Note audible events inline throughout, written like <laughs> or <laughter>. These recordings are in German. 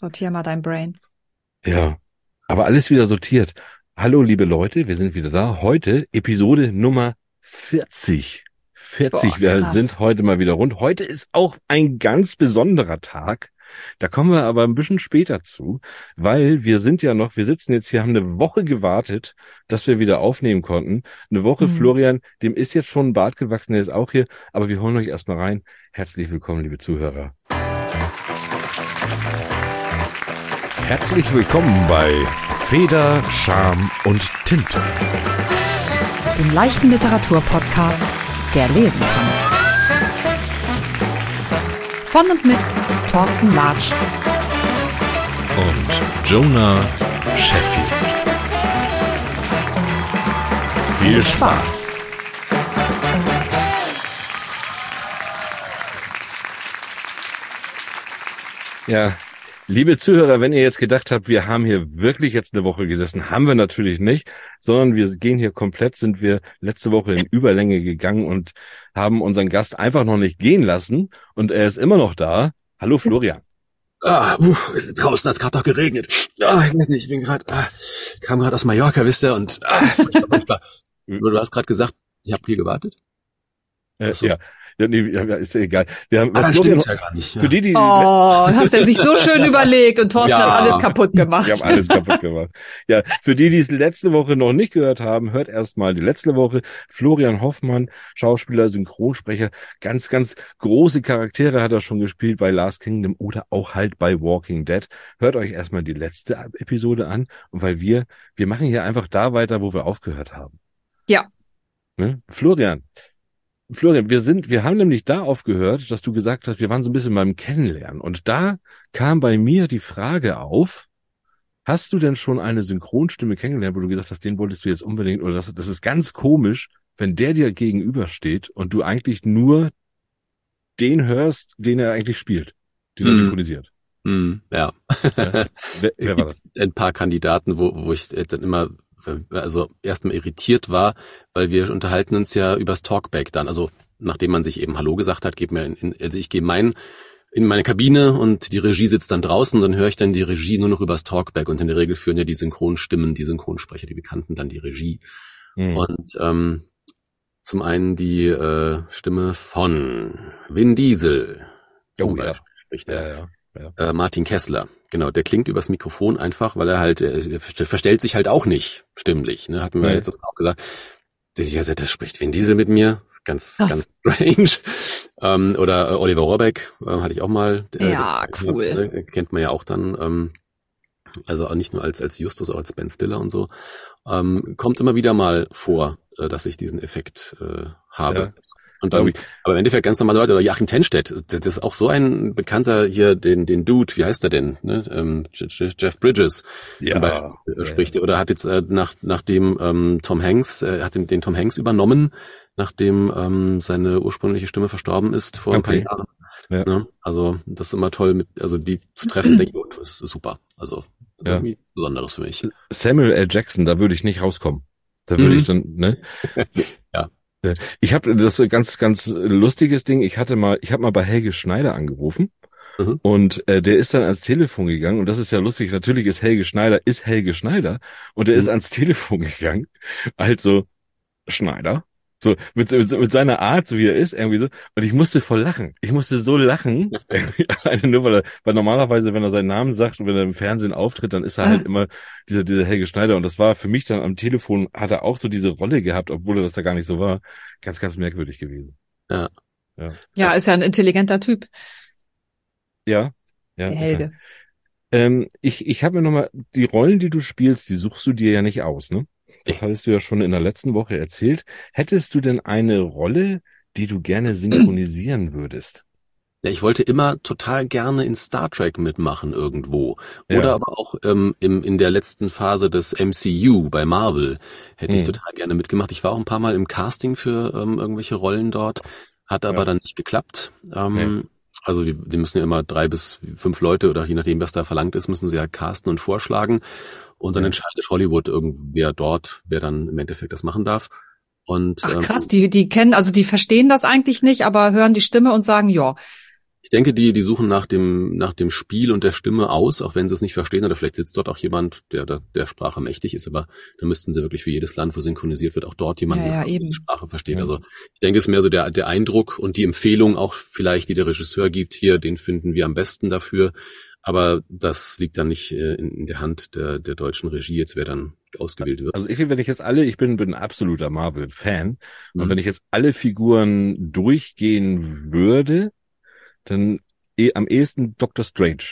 Sortier mal dein Brain. Ja, aber alles wieder sortiert. Hallo, liebe Leute, wir sind wieder da. Heute Episode Nummer 40. 40, Boah, wir sind heute mal wieder rund. Heute ist auch ein ganz besonderer Tag. Da kommen wir aber ein bisschen später zu, weil wir sind ja noch, wir sitzen jetzt hier, haben eine Woche gewartet, dass wir wieder aufnehmen konnten. Eine Woche, Mhm. Florian, dem ist jetzt schon ein Bart gewachsen, der ist auch hier, aber wir holen euch erstmal rein. Herzlich willkommen, liebe Zuhörer. Herzlich willkommen bei Feder, Charme und Tinte. Dem leichten Literaturpodcast, der lesen kann. Von und mit Thorsten Latsch. Und Jonah Sheffield. Viel Spaß. Ja, liebe Zuhörer, wenn ihr jetzt gedacht habt, wir haben hier wirklich jetzt eine Woche gesessen, haben wir natürlich nicht, sondern wir gehen hier komplett, sind wir letzte Woche in Überlänge gegangen und haben unseren Gast einfach noch nicht gehen lassen und er ist immer noch da. Hallo Florian. Ah, puh, draußen hat's gerade noch geregnet. Ah, ich weiß nicht, ich bin gerade, ah, kam gerade aus Mallorca, wisst ihr, und ah, furchtbar, furchtbar. Du hast gerade gesagt, ich habe hier gewartet. Äh, so. ja. Ja, nee, ja, ist ja egal. Wir haben Ah, Florian, ja gar nicht. Ja. für die, die Oh, hast er sich so schön <laughs> überlegt und Thorsten Ja. hat alles kaputt gemacht. Wir haben alles kaputt gemacht. Ja, für die, die es letzte Woche noch nicht gehört haben, hört erstmal die letzte Woche. Florian Hoffmann, Schauspieler, Synchronsprecher, ganz, ganz große Charaktere hat er schon gespielt bei Last Kingdom oder auch halt bei Walking Dead. Hört euch erstmal die letzte Episode an und weil wir, wir machen hier einfach da weiter, wo wir aufgehört haben. Ja. Ne? Florian. Florian, wir sind, wir haben nämlich da aufgehört, dass du gesagt hast, wir waren so ein bisschen beim Kennenlernen. Und da kam bei mir die Frage auf, hast du denn schon eine Synchronstimme kennengelernt, wo du gesagt hast, den wolltest du jetzt unbedingt, oder das, das ist ganz komisch, wenn der dir gegenübersteht und du eigentlich nur den hörst, den er eigentlich spielt, den er Mhm. synchronisiert. Hm, ja. Ja. Wer, wer war <laughs> das? Ein paar Kandidaten, wo, wo ich dann immer, also erstmal irritiert war, weil wir unterhalten uns ja übers Talkback dann. Also nachdem man sich eben Hallo gesagt hat, geht mir in, also ich gehe mein in meine Kabine und die Regie sitzt dann draußen, dann höre ich dann die Regie nur noch übers Talkback und in der Regel führen ja die Synchronstimmen, die Synchronsprecher, die Bekannten dann die Regie. Hm. Und ähm, zum einen die äh, Stimme von Vin Diesel. Zum Oh, ja. Beispiel spricht er. ja, ja. Äh, Martin Kessler, genau, der klingt übers Mikrofon einfach, weil er halt, äh, er verstellt sich halt auch nicht stimmlich, ne, hatten wir Nee. jetzt auch gesagt. Das, ja, das spricht Vin Diesel mit mir, ganz, Krass. ganz strange. ähm, oder äh, Oliver Rohrbeck, äh, hatte ich auch mal. äh, Ja, cool. äh, kennt man ja auch dann, ähm, also auch nicht nur als, als Justus, auch als Ben Stiller und so. Ähm, kommt immer wieder mal vor, äh, dass ich diesen Effekt äh, habe. Ja. Und dann, Glaub ich. aber im Endeffekt ganz normale Leute, oder Joachim Tenstedt, das ist auch so ein bekannter hier, den, den Dude, wie heißt er denn? Ne? Ähm, Je- Je- Jeff Bridges Ja. zum Beispiel äh, Ja, spricht, oder hat jetzt äh, nach, nachdem ähm, Tom Hanks, äh, hat den, den Tom Hanks übernommen, nachdem ähm, seine ursprüngliche Stimme verstorben ist vor ein Okay. paar Jahren. Ja. Ne? Also das ist immer toll, mit, also die zu treffen, denke ich, oh, das ist super. Also Ja. irgendwie Besonderes für mich. Samuel L. Jackson, da würde ich nicht rauskommen. Da würde Mhm. ich dann, ne? <laughs> Ja. Ich habe das ganz, ganz lustiges Ding. Ich hatte mal, ich habe mal bei Helge Schneider angerufen Mhm. und äh, der ist dann ans Telefon gegangen und das ist ja lustig. Natürlich ist Helge Schneider ist Helge Schneider und der Mhm. ist ans Telefon gegangen. Also Schneider. So, mit, mit, mit seiner Art, so wie er ist, irgendwie so. Und ich musste voll lachen. Ich musste so lachen. <laughs> Alleine nur, weil er, weil normalerweise, wenn er seinen Namen sagt und wenn er im Fernsehen auftritt, dann ist er halt immer dieser, dieser Helge Schneider. Und das war für mich dann am Telefon, hat er auch so diese Rolle gehabt, obwohl er das da gar nicht so war. Ganz, ganz merkwürdig gewesen. Ja, ist ja ein intelligenter Typ, Ja. Ja, der Helge. Ähm, ich ich habe mir nochmal, die Rollen, die du spielst, die suchst du dir ja nicht aus, ne? Das Nee. hattest du ja schon in der letzten Woche erzählt. Hättest du denn eine Rolle, die du gerne synchronisieren würdest? Ja, ich wollte immer total gerne in Star Trek mitmachen irgendwo. Oder Ja. aber auch ähm, im, in der letzten Phase des MCU bei Marvel hätte ich Hm. total gerne mitgemacht. Ich war auch ein paar Mal im Casting für ähm, irgendwelche Rollen dort, hat aber Ja. dann nicht geklappt. Ähm, Also die, die müssen ja immer drei bis fünf Leute oder je nachdem, was da verlangt ist, müssen sie ja casten und vorschlagen. Und dann Ja. entscheidet Hollywood irgendwer dort, wer dann im Endeffekt das machen darf. Und Ach ähm, krass, die, die kennen, also die verstehen das eigentlich nicht, aber hören die Stimme und sagen, ja. Ich denke, die, die suchen nach dem, nach dem Spiel und der Stimme aus, auch wenn sie es nicht verstehen, oder vielleicht sitzt dort auch jemand, der der, der Sprache mächtig ist, aber da müssten sie wirklich für jedes Land, wo synchronisiert wird, auch dort jemanden, Ja, ja, der eben. die Sprache versteht. Ja. Also ich denke, es ist mehr so der, der Eindruck und die Empfehlung auch vielleicht, die der Regisseur gibt, hier, den finden wir am besten dafür. Aber das liegt dann nicht äh, in, in der Hand der, der deutschen Regie, jetzt wer dann ausgewählt wird. Also ich, wenn ich jetzt alle, ich bin, bin ein absoluter Marvel-Fan. Und Mhm. wenn ich jetzt alle Figuren durchgehen würde, dann eh, am ehesten Doctor Strange.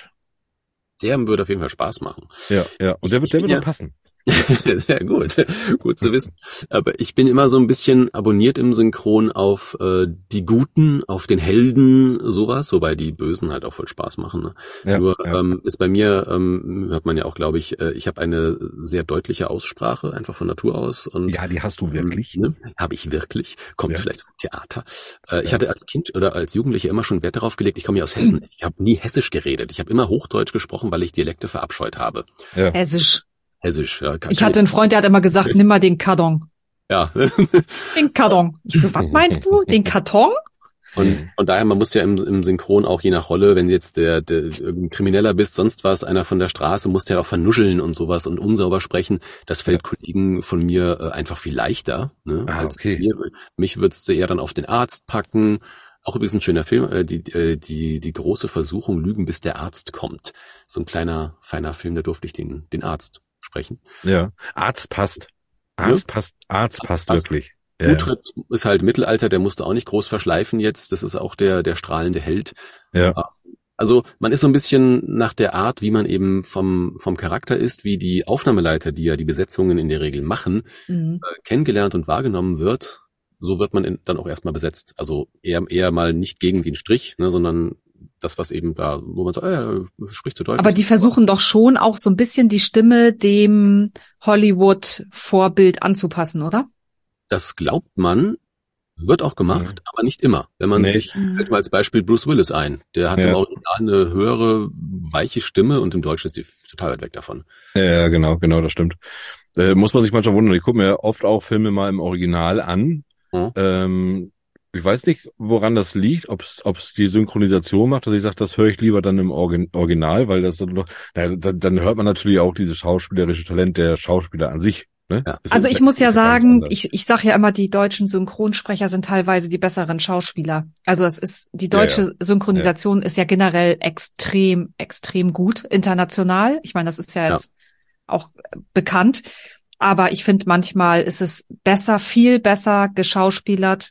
Der würde auf jeden Fall Spaß machen. Ja, ja. Und der wird, der wird Ja. passen. <laughs> Sehr gut, gut zu wissen. Aber ich bin immer so ein bisschen abonniert im Synchron auf äh, die Guten, auf den Helden, sowas, wobei die Bösen halt auch voll Spaß machen. Ne? Ja, Nur ja. ähm, ist bei mir, ähm, hört man ja auch, glaube ich, äh, ich habe eine sehr deutliche Aussprache, einfach von Natur aus. Und ja, die hast du wirklich. Ne? Habe ich wirklich. Kommt Ja. vielleicht vom Theater. Äh, Ich hatte als Kind oder als Jugendlicher immer schon Wert darauf gelegt, ich komme ja aus Hessen. <clears throat> Ich habe nie Hessisch geredet. Ich habe immer Hochdeutsch gesprochen, weil ich Dialekte verabscheut habe. Ja. Hessisch. Hessisch, ja. kann- Ich hatte einen Freund, der hat immer gesagt, nimm mal den Karton. ja. <laughs> Den Karton. Ich so, was meinst du? Den Karton? Und von daher, man muss ja im, im Synchron auch je nach Rolle, wenn jetzt der, der irgendein Krimineller bist, sonst was, einer von der Straße, musst ja auch vernuscheln und sowas und unsauber sprechen. Das fällt Kollegen von mir äh, einfach viel leichter. Ne, Ah, als okay. mir. Mich würdest du eher dann auf den Arzt packen. Auch übrigens ein schöner Film, äh, die, äh, die, die große Versuchung, lügen, bis der Arzt kommt. So ein kleiner, feiner Film, da durfte ich den, den Arzt sprechen. Ja. Arzt passt. Arzt passt, Arzt passt passt. wirklich. Ja. Ist halt Mittelalter, der musste auch nicht groß verschleifen jetzt. Das ist auch der, der strahlende Held. Ja. Also man ist so ein bisschen nach der Art, wie man eben vom, vom Charakter ist, wie die Aufnahmeleiter, die ja die Besetzungen in der Regel machen, Mhm. äh, kennengelernt und wahrgenommen wird, so wird man in, dann auch erstmal besetzt. Also eher, eher mal nicht gegen den Strich, ne, sondern das, was eben da, wo man so, äh, spricht so deutlich. Aber die versuchen doch schon auch so ein bisschen die Stimme dem Hollywood-Vorbild anzupassen, oder? Das glaubt man, wird auch gemacht, Mhm. aber nicht immer. Wenn man Nee. sich, fällt mal als Beispiel Bruce Willis ein. Der hat Ja. im Original eine höhere, weiche Stimme und im Deutschen ist die total weit weg davon. Ja, genau, genau, das stimmt. Äh, muss man sich manchmal wundern. Ich gucke mir oft auch Filme mal im Original an. Mhm. Ähm, ich weiß nicht, woran das liegt, ob es die Synchronisation macht, dass ich sage, das höre ich lieber dann im Orgin Original, weil das dann noch, na, dann, dann hört man natürlich auch dieses schauspielerische Talent der Schauspieler an sich. Ne? Ja. Also ich muss ja sagen, ich, ich sage ja immer, die deutschen Synchronsprecher sind teilweise die besseren Schauspieler. Also es ist, die Ja, deutsche Synchronisation ist ja generell extrem, extrem gut international. Ich meine, das ist ja Ja. jetzt auch bekannt. Aber ich finde, manchmal ist es besser, viel besser geschauspielert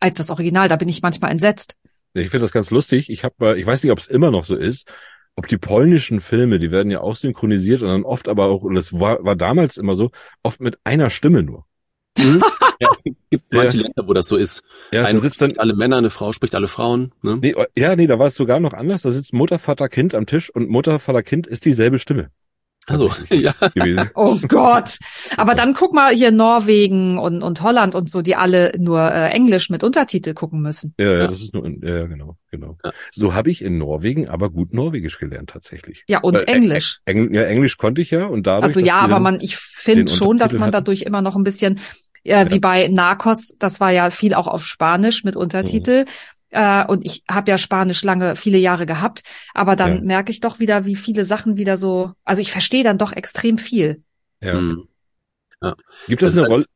als das Original. Da bin ich manchmal entsetzt. Ich finde das ganz lustig. Ich habe, ich weiß nicht, ob es immer noch so ist, ob die polnischen Filme, die werden ja auch synchronisiert und dann oft aber auch, und das war, war damals immer so, oft mit einer Stimme nur. Mhm. <laughs> ja, es gibt Ja. manche Länder, wo das so ist. Ja, da Eine sitzt dann, alle Männer, eine Frau spricht alle Frauen. Ne? nee, oh, ja, nee, da war es sogar noch anders. Da sitzt Mutter, Vater, Kind am Tisch und Mutter, Vater, Kind ist dieselbe Stimme Also, <laughs> ja. gewesen. Oh Gott. Aber dann guck mal hier Norwegen und, und Holland und so, die alle nur äh, Englisch mit Untertitel gucken müssen. Ja, ja, das ist nur, ja, genau, genau. Ja. So habe ich in Norwegen aber gut Norwegisch gelernt tatsächlich. Ja, und Weil, äh, Englisch. Engl ja, Englisch konnte ich ja und dadurch. Also ja, aber man, ich finde schon, dass man hatten. dadurch immer noch ein bisschen, äh, wie Ja. bei Narcos, das war ja viel auch auf Spanisch mit Untertitel. Äh, und ich habe ja Spanisch lange, viele Jahre gehabt, aber dann Ja. merke ich doch wieder, wie viele Sachen wieder so, also ich verstehe dann doch extrem viel. Ja. Hm. Gibt Das es ist eine Rolle?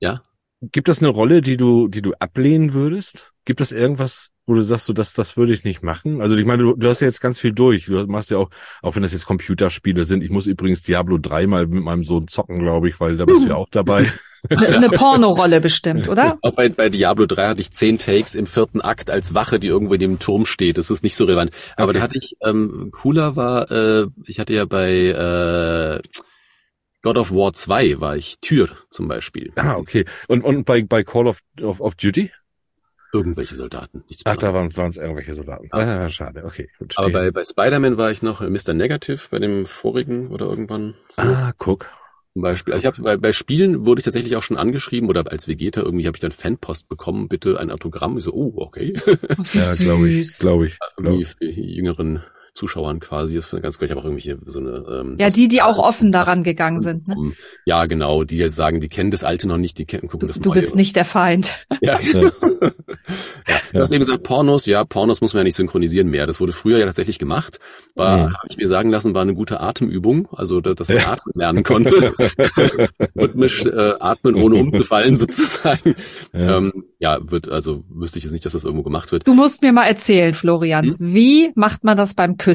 Ja. Gibt es eine Rolle, die du, die du ablehnen würdest? Gibt es irgendwas, wo du sagst, so das, das würde ich nicht machen? Also ich meine, du, du hast ja jetzt ganz viel durch. Du machst ja auch, auch wenn das jetzt Computerspiele sind. Ich muss übrigens Diablo 3 mal mit meinem Sohn zocken, glaube ich, weil da bist du ja auch dabei. Eine, <laughs> eine Pornorolle bestimmt, oder? Auch <laughs> bei, bei Diablo 3 hatte ich zehn Takes im vierten Akt als Wache, die irgendwo in dem Turm steht. Das ist nicht so relevant. Aber Okay. da hatte ich, ähm, cooler war, äh, ich hatte ja bei äh, God of War 2 war ich Tür zum Beispiel. Ah, okay. Und, und bei, bei Call of, of, of Duty? Irgendwelche Soldaten. Nichts Ach, da Besonderes. waren es irgendwelche Soldaten. Ah. Ah, schade, okay. Gut, Aber bei, bei Spider-Man war ich noch äh, Mr. Negative bei dem vorigen oder irgendwann. So. Ah, guck. Zum Beispiel. Ich habe bei, bei Spielen wurde ich tatsächlich auch schon angeschrieben oder als Vegeta irgendwie habe ich dann Fanpost bekommen, bitte ein Autogramm. Ich so, oh, okay. Wie Ja, glaube ich, süß. glaube ich. Glaub. Die jüngeren Zuschauern quasi. Das ist ganz gut. Ich habe auch irgendwelche so eine. Ähm, Ja, die, die auch offen daran gegangen sind. Ne? Ja, genau. Die jetzt sagen, die kennen das Alte noch nicht, die kennen, gucken Du, das du bist nicht der Feind. Ja. <laughs> Ja. Ja, du hast eben gesagt, Pornos, ja, Pornos muss man ja nicht synchronisieren mehr. Das wurde früher ja tatsächlich gemacht. War, Mhm. habe ich mir sagen lassen, war eine gute Atemübung, also da- dass man atmen lernen konnte. <laughs> Rhythmisch äh, atmen, ohne umzufallen sozusagen. Ja. Ja. Ähm, ja, wird, also wüsste ich jetzt nicht, dass das irgendwo gemacht wird. Du musst mir mal erzählen, Florian, Hm? wie macht man das beim Küssen?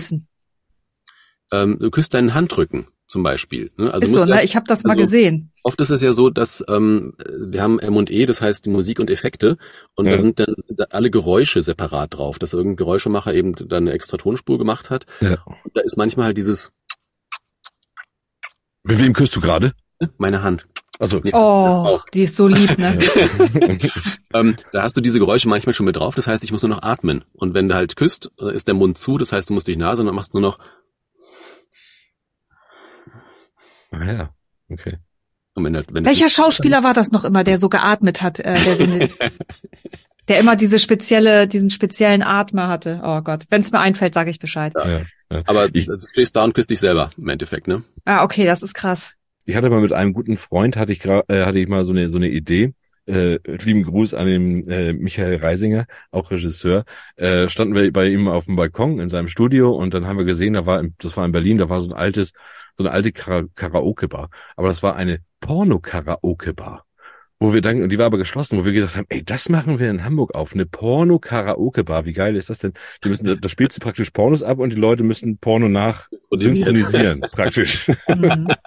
Ähm, du küsst deinen Handrücken zum Beispiel. Ne? Also ist so, ja- ne? Ich habe das mal also- gesehen. Oft ist es ja so, dass ähm, wir haben M&E, das heißt die Musik und Effekte, und Ja. da sind dann da alle Geräusche separat drauf, dass irgendein Geräuschemacher eben dann eine extra Tonspur gemacht hat. Ja. Und da ist manchmal halt dieses Mit wem küsst du gerade? meine Hand. Also Ja, Oh, auch. die ist so lieb, ne? <laughs> Ähm, da hast du diese Geräusche manchmal schon mit drauf, das heißt, ich muss nur noch atmen. Und wenn du halt küsst, äh, ist der Mund zu, das heißt, du musst dich Nase und dann machst du nur noch ah, ja, okay. und wenn, halt- wenn Welcher Schauspieler war das noch immer, der so geatmet hat, äh, der, so eine, <laughs> der immer diese spezielle, diesen speziellen Atmer hatte? Oh Gott, wenn es mir einfällt, sage ich Bescheid. Ja, ja. aber Ich- du stehst da und küsst dich selber im Endeffekt, ne? Ah, okay, das ist krass. Ich hatte mal mit einem guten Freund, hatte ich, äh, hatte ich mal so eine, so eine Idee. Äh, lieben Gruß an den äh, Michael Reisinger, auch Regisseur. Äh, standen wir bei ihm auf dem Balkon in seinem Studio und dann haben wir gesehen, da war, das war in Berlin, da war so ein altes, so eine alte Kara Karaoke-Bar. Aber das war eine Porno-Karaoke-Bar. Wo wir dann, und die war aber geschlossen, wo wir gesagt haben, ey, das machen wir in Hamburg auf, eine Porno-Karaoke-Bar. Wie geil ist das denn? Die müssen, da spielst du praktisch Pornos ab und die Leute müssen Porno nach synchronisieren, praktisch. <laughs> Mhm. <laughs>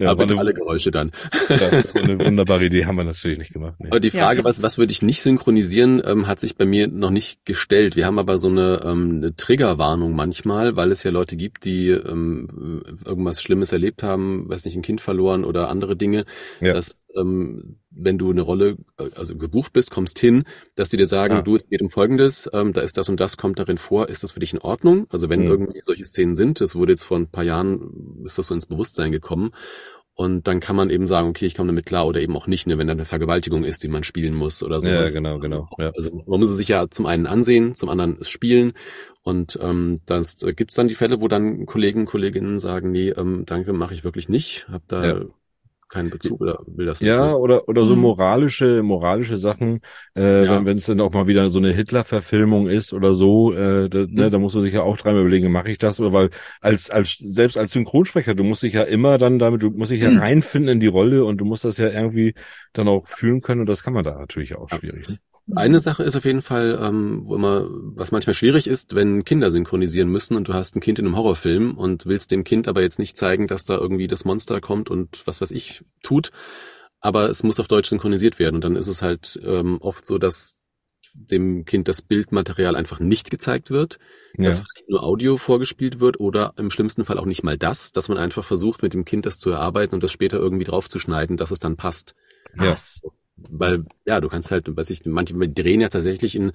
Ja, aber eine, alle Geräusche dann. ja, eine wunderbare Idee, haben wir natürlich nicht gemacht. Nee. Aber die Ja, Frage, krass. was, was würde ich nicht synchronisieren, ähm, hat sich bei mir noch nicht gestellt. Wir haben aber so eine, ähm, eine Triggerwarnung manchmal, weil es ja Leute gibt, die ähm, irgendwas Schlimmes erlebt haben, weiß nicht, ein Kind verloren oder andere Dinge, Ja. dass ähm, wenn du eine Rolle, äh, also gebucht bist, kommst hin, dass die dir sagen, Ah. du, es geht um Folgendes, ähm, da ist das und das, kommt darin vor, ist das für dich in Ordnung? Also wenn Mhm. irgendwie solche Szenen sind, das wurde jetzt vor ein paar Jahren, ist das so ins Bewusstsein gekommen. Und dann kann man eben sagen, okay, ich komme damit klar oder eben auch nicht, ne, wenn da eine Vergewaltigung ist, die man spielen muss oder Ja, sowas. genau, genau. Ja. Also man muss es sich ja zum einen ansehen, zum anderen es spielen. Und ähm, das äh, gibt's dann die Fälle, wo dann Kollegen, Kolleginnen sagen, nee, ähm, danke, mache ich wirklich nicht, hab da Ja. Keinen Bezug oder will das nicht. Ja, ne? oder oder so Mhm. moralische moralische Sachen, äh, Ja. wenn es dann auch mal wieder so eine Hitler-Verfilmung ist oder so, äh, da, ne, Mhm. da muss man sich ja auch dreimal überlegen, mache ich das oder weil als als selbst als Synchronsprecher, du musst dich ja immer dann damit, du musst dich ja Mhm. reinfinden in die Rolle und du musst das ja irgendwie dann auch fühlen können und das kann man da natürlich auch schwierig. Ne? Eine Sache ist auf jeden Fall, ähm, wo immer, was manchmal schwierig ist, wenn Kinder synchronisieren müssen und du hast ein Kind in einem Horrorfilm und willst dem Kind aber jetzt nicht zeigen, dass da irgendwie das Monster kommt und was weiß ich tut, aber es muss auf Deutsch synchronisiert werden und dann ist es halt ähm, oft so, dass dem Kind das Bildmaterial einfach nicht gezeigt wird, Ja, dass vielleicht nur Audio vorgespielt wird oder im schlimmsten Fall auch nicht mal das, dass man einfach versucht, mit dem Kind das zu erarbeiten und das später irgendwie draufzuschneiden, dass es dann passt. ja, Was? Weil, ja, du kannst halt, weiß ich, manche drehen ja tatsächlich in,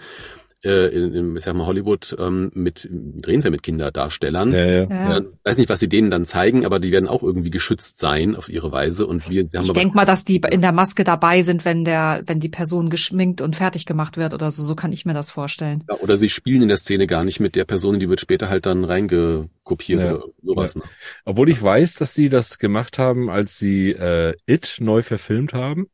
äh, in, in ich sag mal, Hollywood ähm, mit, drehen sie ja mit Kinderdarstellern. ja, ja. Ja. Ja, weiß nicht, was sie denen dann zeigen, aber die werden auch irgendwie geschützt sein auf ihre Weise und wir sie haben Ich aber, denk mal, dass die in der Maske dabei sind, wenn der, wenn die Person geschminkt und fertig gemacht wird oder so. So kann ich mir das vorstellen. ja, oder sie spielen in der Szene gar nicht mit der Person, die wird später halt dann reingekopiert Ja. oder sowas. Ne? Obwohl ich weiß, dass sie das gemacht haben, als sie äh, It neu verfilmt haben.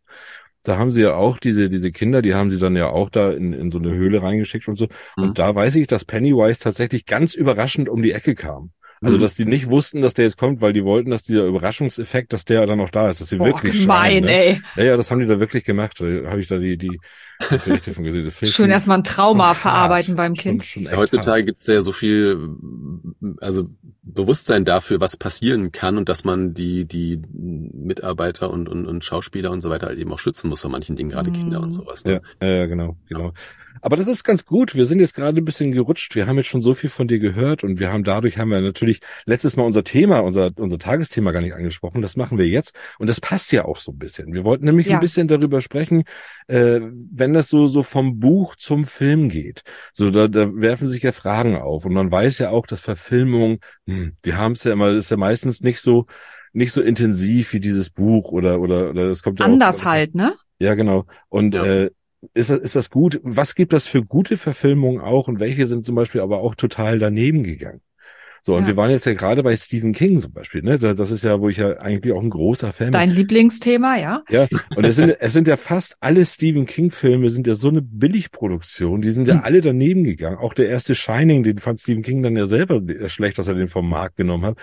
Da haben sie ja auch diese, diese Kinder, die haben sie dann ja auch da in, in so eine Höhle reingeschickt und so. Mhm. Und da weiß ich, dass Pennywise tatsächlich ganz überraschend um die Ecke kam. Also, Mhm. dass die nicht wussten, dass der jetzt kommt, weil die wollten, dass dieser Überraschungseffekt, dass der dann noch da ist, dass sie Boah, wirklich gemein, schreien, ne? ey. Ja, ja, das haben die da wirklich gemacht. Da habe ich da die, die Schön schon- erstmal ein Trauma schon hart. verarbeiten beim Schon- Kind. schon Ja, heutzutage gibt's ja so viel, also Bewusstsein dafür, was passieren kann und dass man die, die Mitarbeiter und, und, und Schauspieler und so weiter halt eben auch schützen muss vor manchen Dingen, gerade Mhm. Kinder und sowas. Ne? Ja, ja, genau, genau. Aber das ist ganz gut. Wir sind jetzt gerade ein bisschen gerutscht. Wir haben jetzt schon so viel von dir gehört und wir haben dadurch haben wir natürlich letztes Mal unser Thema, unser unser Tagesthema gar nicht angesprochen. Das machen wir jetzt und das passt ja auch so ein bisschen. Wir wollten nämlich Ja. ein bisschen darüber sprechen, äh, wenn das so so vom Buch zum Film geht. So da, da werfen sich ja Fragen auf und man weiß ja auch, dass Verfilmungen, hm, die haben es ja immer, ist ja meistens nicht so nicht so intensiv wie dieses Buch oder oder oder das kommt ja Anders auch, halt, ne? ja, genau. Und Ja. äh, ist das, ist das gut? Was gibt das für gute Verfilmungen auch und welche sind zum Beispiel aber auch total daneben gegangen? So, und Ja. wir waren jetzt ja gerade bei Stephen King zum Beispiel, ne? Da- Das ist ja, wo ich ja eigentlich auch ein großer Fan bin. Dein Lieblingsthema, ja? Ja, und es sind, es sind ja fast alle Stephen King-Filme sind ja so eine Billigproduktion, die sind ja Hm. alle daneben gegangen. Auch der erste Shining, den fand Stephen King dann ja selber schlecht, dass er den vom Markt genommen hat.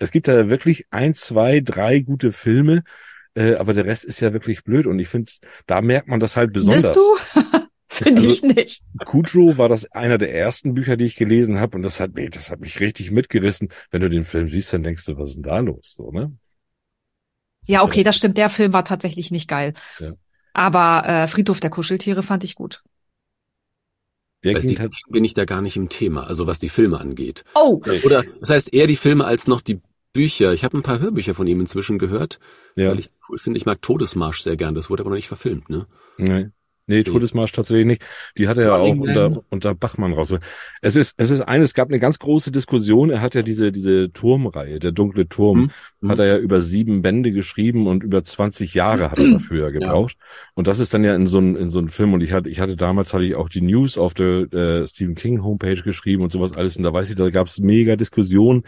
Es gibt da wirklich ein, zwei, drei gute Filme, äh, aber der Rest ist ja wirklich blöd und ich finde, da merkt man das halt besonders. Bist du? <laughs> Finde Also- ich nicht. Kudrow war das einer der ersten Bücher, die ich gelesen habe und das hat mich, das hat mich richtig mitgerissen. Wenn du den Film siehst, dann denkst du, was ist denn da los? So, ne? Ja, okay, das stimmt. Der Film war tatsächlich nicht geil. Ja. Aber äh, Friedhof der Kuscheltiere fand ich gut. Der ging Stephen halt, bin ich da gar nicht im Thema, also was die Filme angeht. Oh, Oder das heißt eher die Filme als noch die Bücher. Ich habe ein paar Hörbücher von ihm inzwischen gehört, ja, weil ich cool finde. Ich mag Todesmarsch sehr gern. Das wurde aber noch nicht verfilmt, ne? nee. Nee, Todesmarsch tatsächlich nicht. Die hat er ja auch unter, unter Bachmann raus. Es ist, es ist eine, es gab eine ganz große Diskussion. Er hat ja diese, diese Turmreihe, der dunkle Turm, Hm. hat er ja über sieben Bände geschrieben und über 20 Jahre hat er <clears throat> dafür gebraucht. Und das ist dann ja in so ein, in so ein Film. Und ich hatte, ich hatte damals hatte ich auch die News auf der äh, Stephen King Homepage geschrieben und sowas alles. Und da weiß ich, da gab es mega Diskussionen,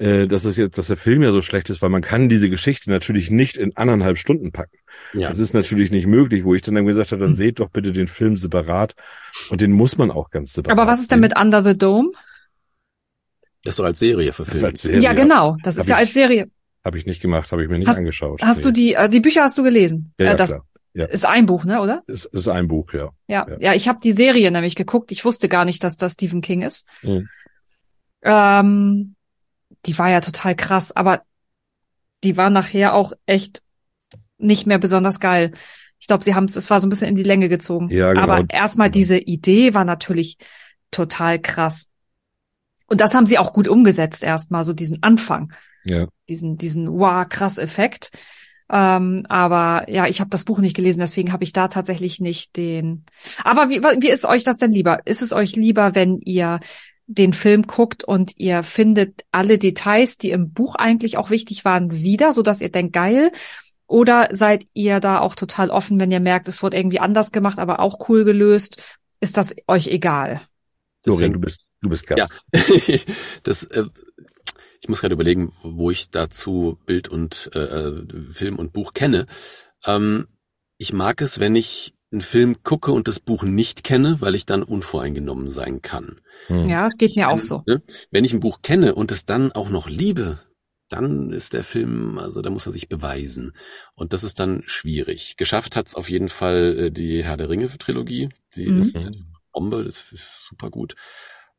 äh, dass es jetzt, dass der Film ja so schlecht ist, weil man kann diese Geschichte natürlich nicht in anderthalb Stunden packen. Ja. Das ist natürlich nicht möglich, wo ich dann, dann gesagt habe, dann seht doch bitte den Film separat. Und den muss man auch ganz separat. aber was ist denn sehen. mit Under the Dome? Das ist doch als Serie verfilmt. ist als Serie, ja, genau. Das Hab ist ja ich- als Serie. Habe ich nicht gemacht, habe ich mir nicht Hast- angeschaut. Hast du Nee. die, äh, die Bücher hast du gelesen? Ja, ja äh, das klar. Ja. ist ein Buch, ne, oder? Es ist ein Buch, ja. Ja, Ja. ja, ich habe die Serie nämlich geguckt. Ich wusste gar nicht, dass das Stephen King ist. Mhm. Ähm, die war ja total krass, aber die war nachher auch echt nicht mehr besonders geil. Ich glaube, sie haben es, es war so ein bisschen in die Länge gezogen. Ja, genau. Aber erstmal Genau. diese Idee war natürlich total krass. Und das haben sie auch gut umgesetzt erstmal, so diesen Anfang, Ja. diesen, diesen wow, krass Effekt. Ähm, aber ja, ich habe das Buch nicht gelesen, deswegen habe ich da tatsächlich nicht den. Aber wie, wie ist euch das denn lieber? Ist es euch lieber, wenn ihr den Film guckt und ihr findet alle Details, die im Buch eigentlich auch wichtig waren, wieder, so dass ihr denkt, geil? Oder seid ihr da auch total offen, wenn ihr merkt, es wurde irgendwie anders gemacht, aber auch cool gelöst? Ist das euch egal? Florian, du bist, du bist Gast. Ja, <laughs> das, äh, ich muss gerade überlegen, wo ich dazu Bild und äh, äh, Film und Buch kenne. Ähm, ich mag es, wenn ich einen Film gucke und das Buch nicht kenne, weil ich dann unvoreingenommen sein kann. Hm. Ja, es geht mir auch so. Ne? Wenn ich ein Buch kenne und es dann auch noch liebe, dann ist der Film, also da muss er sich beweisen. Und das ist dann schwierig. Geschafft hat's auf jeden Fall äh, die Herr der Ringe Trilogie. Die Mhm. ist eine Bombe, das ist super gut.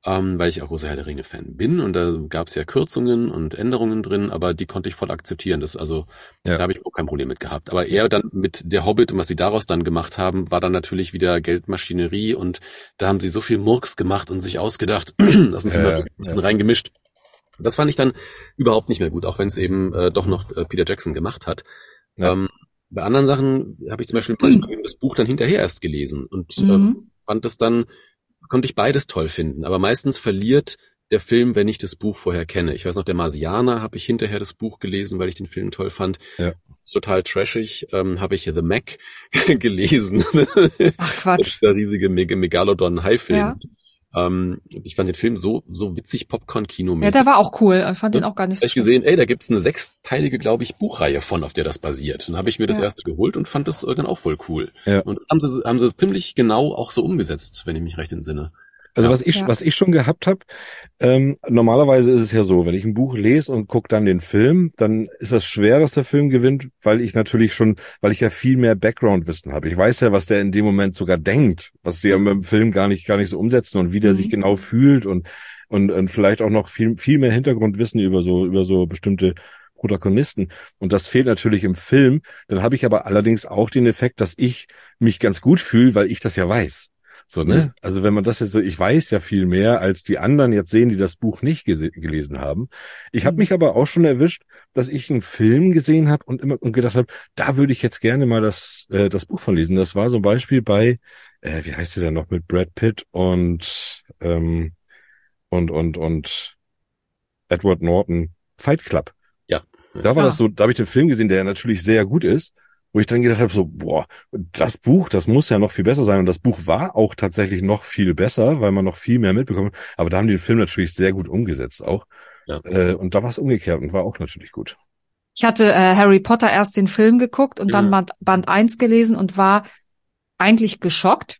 Ähm, weil ich auch großer Herr der Ringe Fan bin und da gab's ja Kürzungen und Änderungen drin, aber die konnte ich voll akzeptieren. Das also Ja. da habe ich auch kein Problem mit gehabt. Aber eher dann mit der Hobbit und was sie daraus dann gemacht haben, war dann natürlich wieder Geldmaschinerie und da haben sie so viel Murks gemacht und sich ausgedacht, <clears throat> das müssen Ja, ja. reingemischt. Das fand ich dann überhaupt nicht mehr gut, auch wenn es eben äh, doch noch äh, Peter Jackson gemacht hat. Ja. Ähm, bei anderen Sachen habe ich zum Beispiel manchmal <clears throat> das Buch dann hinterher erst gelesen und Mhm. ähm, fand das dann, konnte ich beides toll finden. Aber meistens verliert der Film, wenn ich das Buch vorher kenne. Ich weiß noch, der Marsianer habe ich hinterher das Buch gelesen, weil ich den Film toll fand. Ja. Total trashig. Ähm, habe ich The Mac <laughs> gelesen. Ach Quatsch. der riesige Meg Megalodon-Hai-Film. Ja. Ähm, ich fand den Film so, so witzig Popcorn-Kino-mäßig. Ja, der war auch cool. Ich fand den auch gar nicht so ich gesehen, ey, da gibt's eine sechsteilige, glaube ich, Buchreihe von, auf der das basiert. Dann habe ich mir das Ja. erste geholt und fand das äh, dann auch voll cool. Ja. Und haben sie, haben sie ziemlich genau auch so umgesetzt, wenn ich mich recht entsinne. Also Ja. was ich, Ja. was ich schon gehabt habe, ähm, normalerweise ist es ja so, wenn ich ein Buch lese und gucke dann den Film, dann ist das schwer, dass der Film gewinnt, weil ich natürlich schon, weil ich ja viel mehr Background-Wissen habe. Ich weiß ja, was der in dem Moment sogar denkt, was die ja im Film gar nicht, gar nicht so umsetzen und wie der Mhm. sich genau fühlt und, und, und vielleicht auch noch viel, viel mehr Hintergrundwissen über so, über so bestimmte Protagonisten. Und das fehlt natürlich im Film. Dann habe ich aber allerdings auch den Effekt, dass ich mich ganz gut fühle, weil ich das ja weiß. So, ne? Mhm. Also wenn man das jetzt so, ich weiß ja viel mehr, als die anderen jetzt sehen, die das Buch nicht gelesen haben. Ich habe Mhm. mich aber auch schon erwischt, dass ich einen Film gesehen habe und immer und gedacht habe, da würde ich jetzt gerne mal das äh, das Buch von lesen. Das war so ein Beispiel bei, äh, wie heißt der denn noch mit Brad Pitt und ähm, und und und Edward Norton Fight Club. Ja. Da war Ah. das so, da habe ich den Film gesehen, der natürlich sehr gut ist. Wo ich dann gedacht habe, so, boah, das Buch, das muss ja noch viel besser sein. Und das Buch war auch tatsächlich noch viel besser, weil man noch viel mehr mitbekommt. Aber da haben die den Film natürlich sehr gut umgesetzt auch. Ja. Äh, und da war es umgekehrt und war auch natürlich gut. Ich hatte äh, Harry Potter erst den Film geguckt und dann Mhm. Band, Band 1 gelesen und war eigentlich geschockt,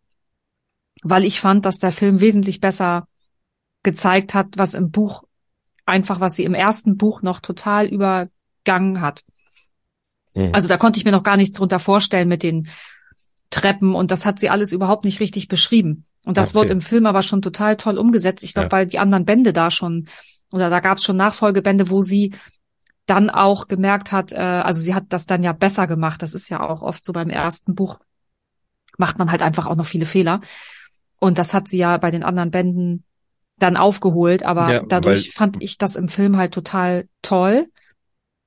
weil ich fand, dass der Film wesentlich besser gezeigt hat, was im Buch einfach, was sie im ersten Buch noch total übergangen hat. Mhm. Also da konnte ich mir noch gar nichts drunter vorstellen mit den Treppen und das hat sie alles überhaupt nicht richtig beschrieben. Und das Okay. wird im Film aber schon total toll umgesetzt. Ich glaube, Ja. weil die anderen Bände da schon, oder da gab es schon Nachfolgebände, wo sie dann auch gemerkt hat, äh, also sie hat das dann ja besser gemacht. Das ist ja auch oft so beim ersten Buch, macht man halt einfach auch noch viele Fehler. Und das hat sie ja bei den anderen Bänden dann aufgeholt, aber Ja, dadurch fand ich das im Film halt total toll.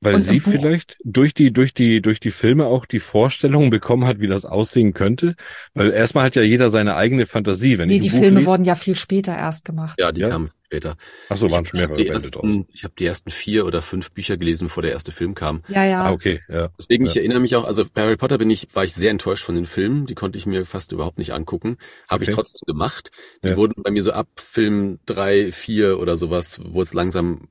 Weil Und sie vielleicht durch die, durch die, durch die Filme auch die Vorstellung bekommen hat, wie das aussehen könnte. Weil erstmal hat ja jeder seine eigene Fantasie. Wenn Nee, ich die Buch Filme lies- wurden ja viel später erst gemacht. Ja, die Ja. kamen später. Ach so, waren ich schon mehrere Bände draus. ersten, Ich habe die ersten vier oder fünf Bücher gelesen, bevor der erste Film kam. Ja, ja. Ah, okay, ja. Deswegen, ich Ja. erinnere mich auch, also bei Harry Potter bin ich, war ich sehr enttäuscht von den Filmen. Die konnte ich mir fast überhaupt nicht angucken. Habe Okay. ich trotzdem gemacht. Die Ja. wurden bei mir so ab Film drei, vier oder sowas, wurde es langsam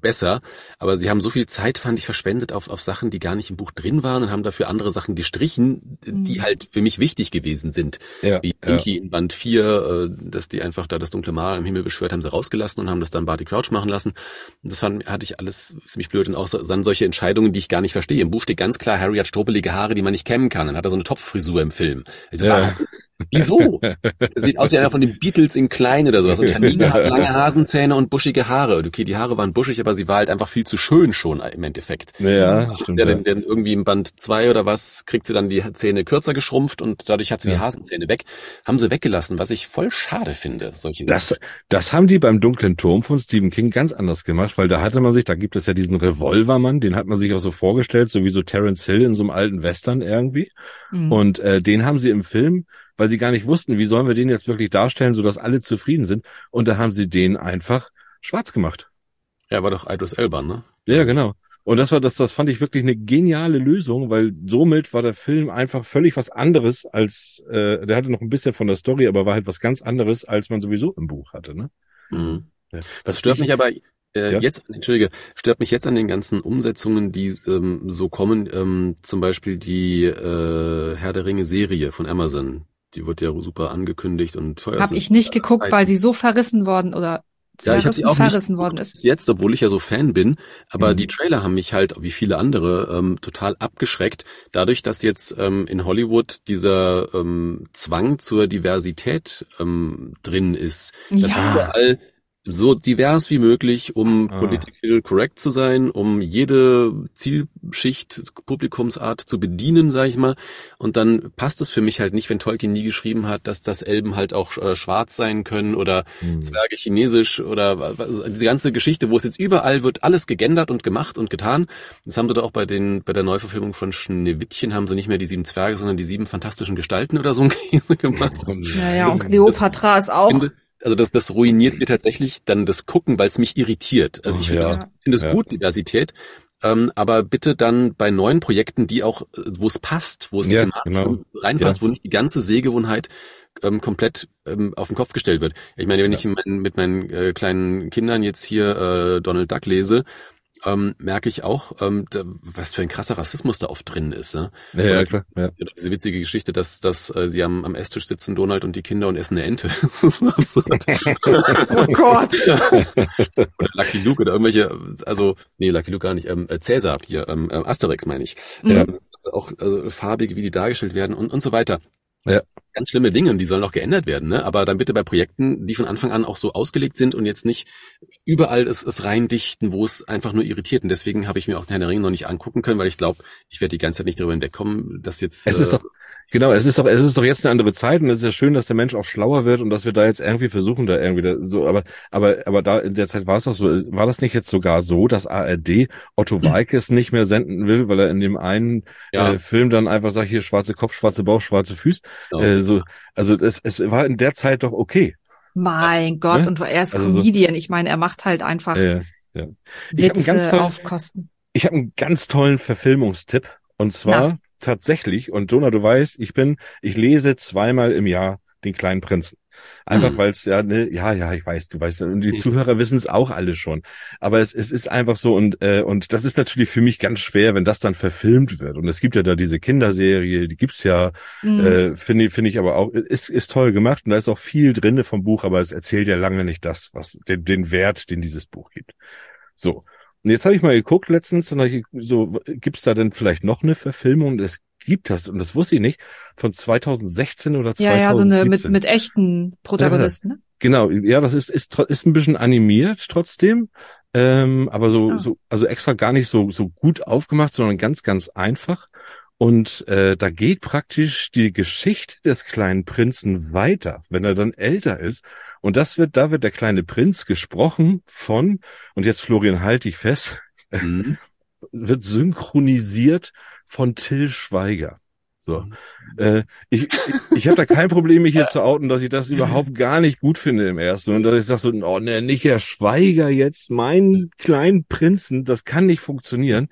besser. Aber sie haben so viel Zeit, fand ich, verschwendet auf, auf Sachen, die gar nicht im Buch drin waren und haben dafür andere Sachen gestrichen, die Mhm. halt für mich wichtig gewesen sind. Ja, Wie ja. Pinky in Band 4, äh, dass die einfach da das dunkle Mal im Himmel beschwört, haben sie rausgelassen und haben das dann Barty Crouch machen lassen. Das fand, hatte ich alles ziemlich blöd und auch so, dann solche Entscheidungen, die ich gar nicht verstehe. Im Buch steht ganz klar, Harry hat struppelige Haare, die man nicht kämmen kann. Dann hat er so eine Topffrisur im Film. Ich so, Ja. warum? Wieso? Das <laughs> sieht aus wie einer von den Beatles in klein oder sowas. Und Hermine hat lange <laughs> Hasenzähne und buschige Haare. Okay, die Haare waren buschig, aber sie war halt einfach viel zu schön schon im Endeffekt. Ja, stimmt. Der Ja. denn, denn irgendwie im Band zwei oder was kriegt sie dann die Zähne kürzer geschrumpft und dadurch hat sie die Ja. Hasenzähne weg. Haben sie weggelassen, was ich voll schade finde. Solche Das, das haben die beim dunklen Turm von Stephen King ganz anders gemacht, weil da hatte man sich, da gibt es ja diesen Revolvermann, den hat man sich auch so vorgestellt, so wie so Terence Hill in so einem alten Western irgendwie. Mhm. Und äh, den haben sie im Film, weil sie gar nicht wussten, wie sollen wir den jetzt wirklich darstellen, sodass alle zufrieden sind. Und da haben sie den einfach schwarz gemacht. Ja, war doch Idris Elba, ne? Ja, genau. Und das war das, das fand ich wirklich eine geniale Lösung, weil somit war der Film einfach völlig was anderes als, äh, der hatte noch ein bisschen von der Story, aber war halt was ganz anderes, als man sowieso im Buch hatte, ne? Mhm. Ja. Was stört mich aber äh, Ja? jetzt, entschuldige, stört mich jetzt an den ganzen Umsetzungen, die ähm, so kommen, ähm, zum Beispiel die äh, Herr der Ringe Serie von Amazon. Die wird ja super angekündigt und teuer. Habe ich nicht geguckt, weil sie so verrissen worden oder Ja, ich auch verrissen worden ist. jetzt, obwohl ich ja so Fan bin. Aber Mhm. die Trailer haben mich halt, wie viele andere, ähm, total abgeschreckt. Dadurch, dass jetzt ähm, in Hollywood dieser ähm, Zwang zur Diversität ähm, drin ist. Dass Ja. überall so divers wie möglich, um Ah. political correct zu sein, um jede Zielschicht, Publikumsart zu bedienen, sag ich mal. Und dann passt es für mich halt nicht, wenn Tolkien nie geschrieben hat, dass das Elben halt auch äh, schwarz sein können oder Hm. Zwerge chinesisch oder wa- diese ganze Geschichte, wo es jetzt überall wird alles gegendert und gemacht und getan. Das haben sie da auch bei den bei der Neuverfilmung von Schneewittchen haben sie nicht mehr die sieben Zwerge, sondern die sieben fantastischen Gestalten oder so ein <laughs> Käse gemacht. Ja, ja, Das- und Cleopatra ist auch. Finde, also das, das ruiniert mir tatsächlich dann das Gucken, weil es mich irritiert. Also ich finde ja. es finde es Ja. gut, Diversität. Ähm, aber bitte dann bei neuen Projekten, die auch, äh, wo es passt, wo es Ja, thematisch genau. reinpasst, wo nicht die ganze Sehgewohnheit ähm, komplett ähm, auf den Kopf gestellt wird. Ich meine, wenn ich in meinen, mit meinen äh, kleinen Kindern jetzt hier äh, Donald Duck lese, ähm, merke ich auch, ähm, da, was für ein krasser Rassismus da oft drin ist. Ne? Ja, ja, klar. Ja. Diese witzige Geschichte, dass, dass äh, sie am, am Esstisch sitzen, Donald und die Kinder und essen eine Ente. <laughs> Das ist absurd. <laughs> Oh Gott. <laughs> oder Lucky Luke oder irgendwelche, also, nee, Lucky Luke gar nicht, ähm, äh, Cäsar hier, ähm, äh, Asterix meine ich. Mhm. Ähm, auch also, farbige, wie die dargestellt werden und, und so weiter. Ja. Ganz schlimme Dinge und die sollen auch geändert werden, ne? Aber dann bitte bei Projekten, die von Anfang an auch so ausgelegt sind und jetzt nicht überall es, es reindichten, wo es einfach nur irritiert. Und deswegen habe ich mir auch den Herrn der Ringe noch nicht angucken können, weil ich glaube, ich werde die ganze Zeit nicht darüber hinwegkommen, dass jetzt. Es ist äh, doch, genau, es ist doch, es ist doch jetzt eine andere Zeit und es ist ja schön, dass der Mensch auch schlauer wird und dass wir da jetzt irgendwie versuchen, da irgendwie da, so, aber, aber, aber da in der Zeit war es doch so, war das nicht jetzt sogar so, dass ARD Otto Walkes nicht mehr senden will, weil er in dem einen ja, äh, Film dann einfach sagt, hier schwarze Kopf, schwarze Bauch, schwarze Füße, genau. äh, so, also es, es war in der Zeit doch okay. Mein Gott, Ne? und er ist Also so- Comedian. Ich meine, er macht halt einfach Äh, ja. Ich habe einen ganz Witze tollen, auf Kosten. ich habe einen ganz tollen Verfilmungstipp und zwar tatsächlich, und Jonah, du weißt, ich bin, ich lese zweimal im Jahr den kleinen Prinzen. Einfach weil es ja, ne, ja, ja, ich weiß, du weißt, und die Mhm. Zuhörer wissen es auch alle schon. Aber es, es ist einfach so und äh, und das ist natürlich für mich ganz schwer, wenn das dann verfilmt wird. Und es gibt ja da diese Kinderserie, die gibt's ja, Mhm. äh, finde ich, finde ich aber auch, ist ist toll gemacht und da ist auch viel drinne vom Buch, aber es erzählt ja lange nicht das, was den, den Wert, den dieses Buch gibt. So. Und jetzt habe ich mal geguckt letztens, und ich so gibt's da denn vielleicht noch eine Verfilmung? Es gibt das und das wusste ich nicht von 2016 oder 2017. ja, ja, so eine mit, mit echten Protagonisten. Ne? Genau, ja, das ist ist ist ein bisschen animiert trotzdem, ähm, aber so Ah. so also extra gar nicht so so gut aufgemacht, sondern ganz ganz einfach. Und äh, da geht praktisch die Geschichte des kleinen Prinzen weiter, wenn er dann älter ist. Und das wird, da wird der kleine Prinz gesprochen von, und jetzt Florian, halte ich fest, Mhm. <laughs> wird synchronisiert von Till Schweiger. So. Äh, ich ich, ich habe da kein Problem, mich hier zu outen, dass ich das überhaupt gar nicht gut finde im ersten. Und dass ich sage so, oh ne, nicht Herr Schweiger jetzt, meinen kleinen Prinzen, das kann nicht funktionieren.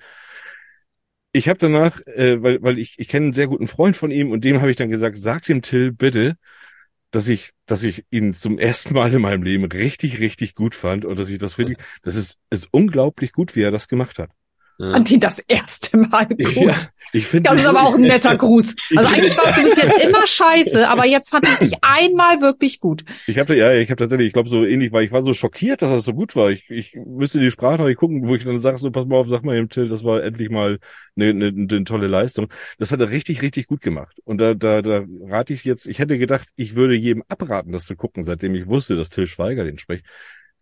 Ich habe danach, äh, weil, weil ich, ich kenne einen sehr guten Freund von ihm und dem habe ich dann gesagt, sag dem Till bitte, dass ich, dass ich ihn zum ersten Mal in meinem Leben richtig, richtig gut fand und dass ich das wirklich, das ist, ist unglaublich gut, wie er das gemacht hat. Ja. Fand ihn das erste Mal gut. Ja, ich finde Das ist aber auch ein netter Gruß. <laughs> Also Ich- eigentlich warst du bis jetzt immer scheiße, aber jetzt fand ich dich einmal wirklich gut. Ich habe ja, ich habe tatsächlich, ich glaube so ähnlich, weil ich war so schockiert, dass das so gut war. Ich, ich müsste die Sprache noch nicht gucken, wo ich dann sage, so pass mal auf, sag mal eben Till, das war endlich mal eine, eine, eine tolle Leistung. Das hat er richtig, richtig gut gemacht. Und da, da, da rate ich jetzt, ich hätte gedacht, ich würde jedem abraten, das zu gucken, seitdem ich wusste, dass Till Schweiger den spricht.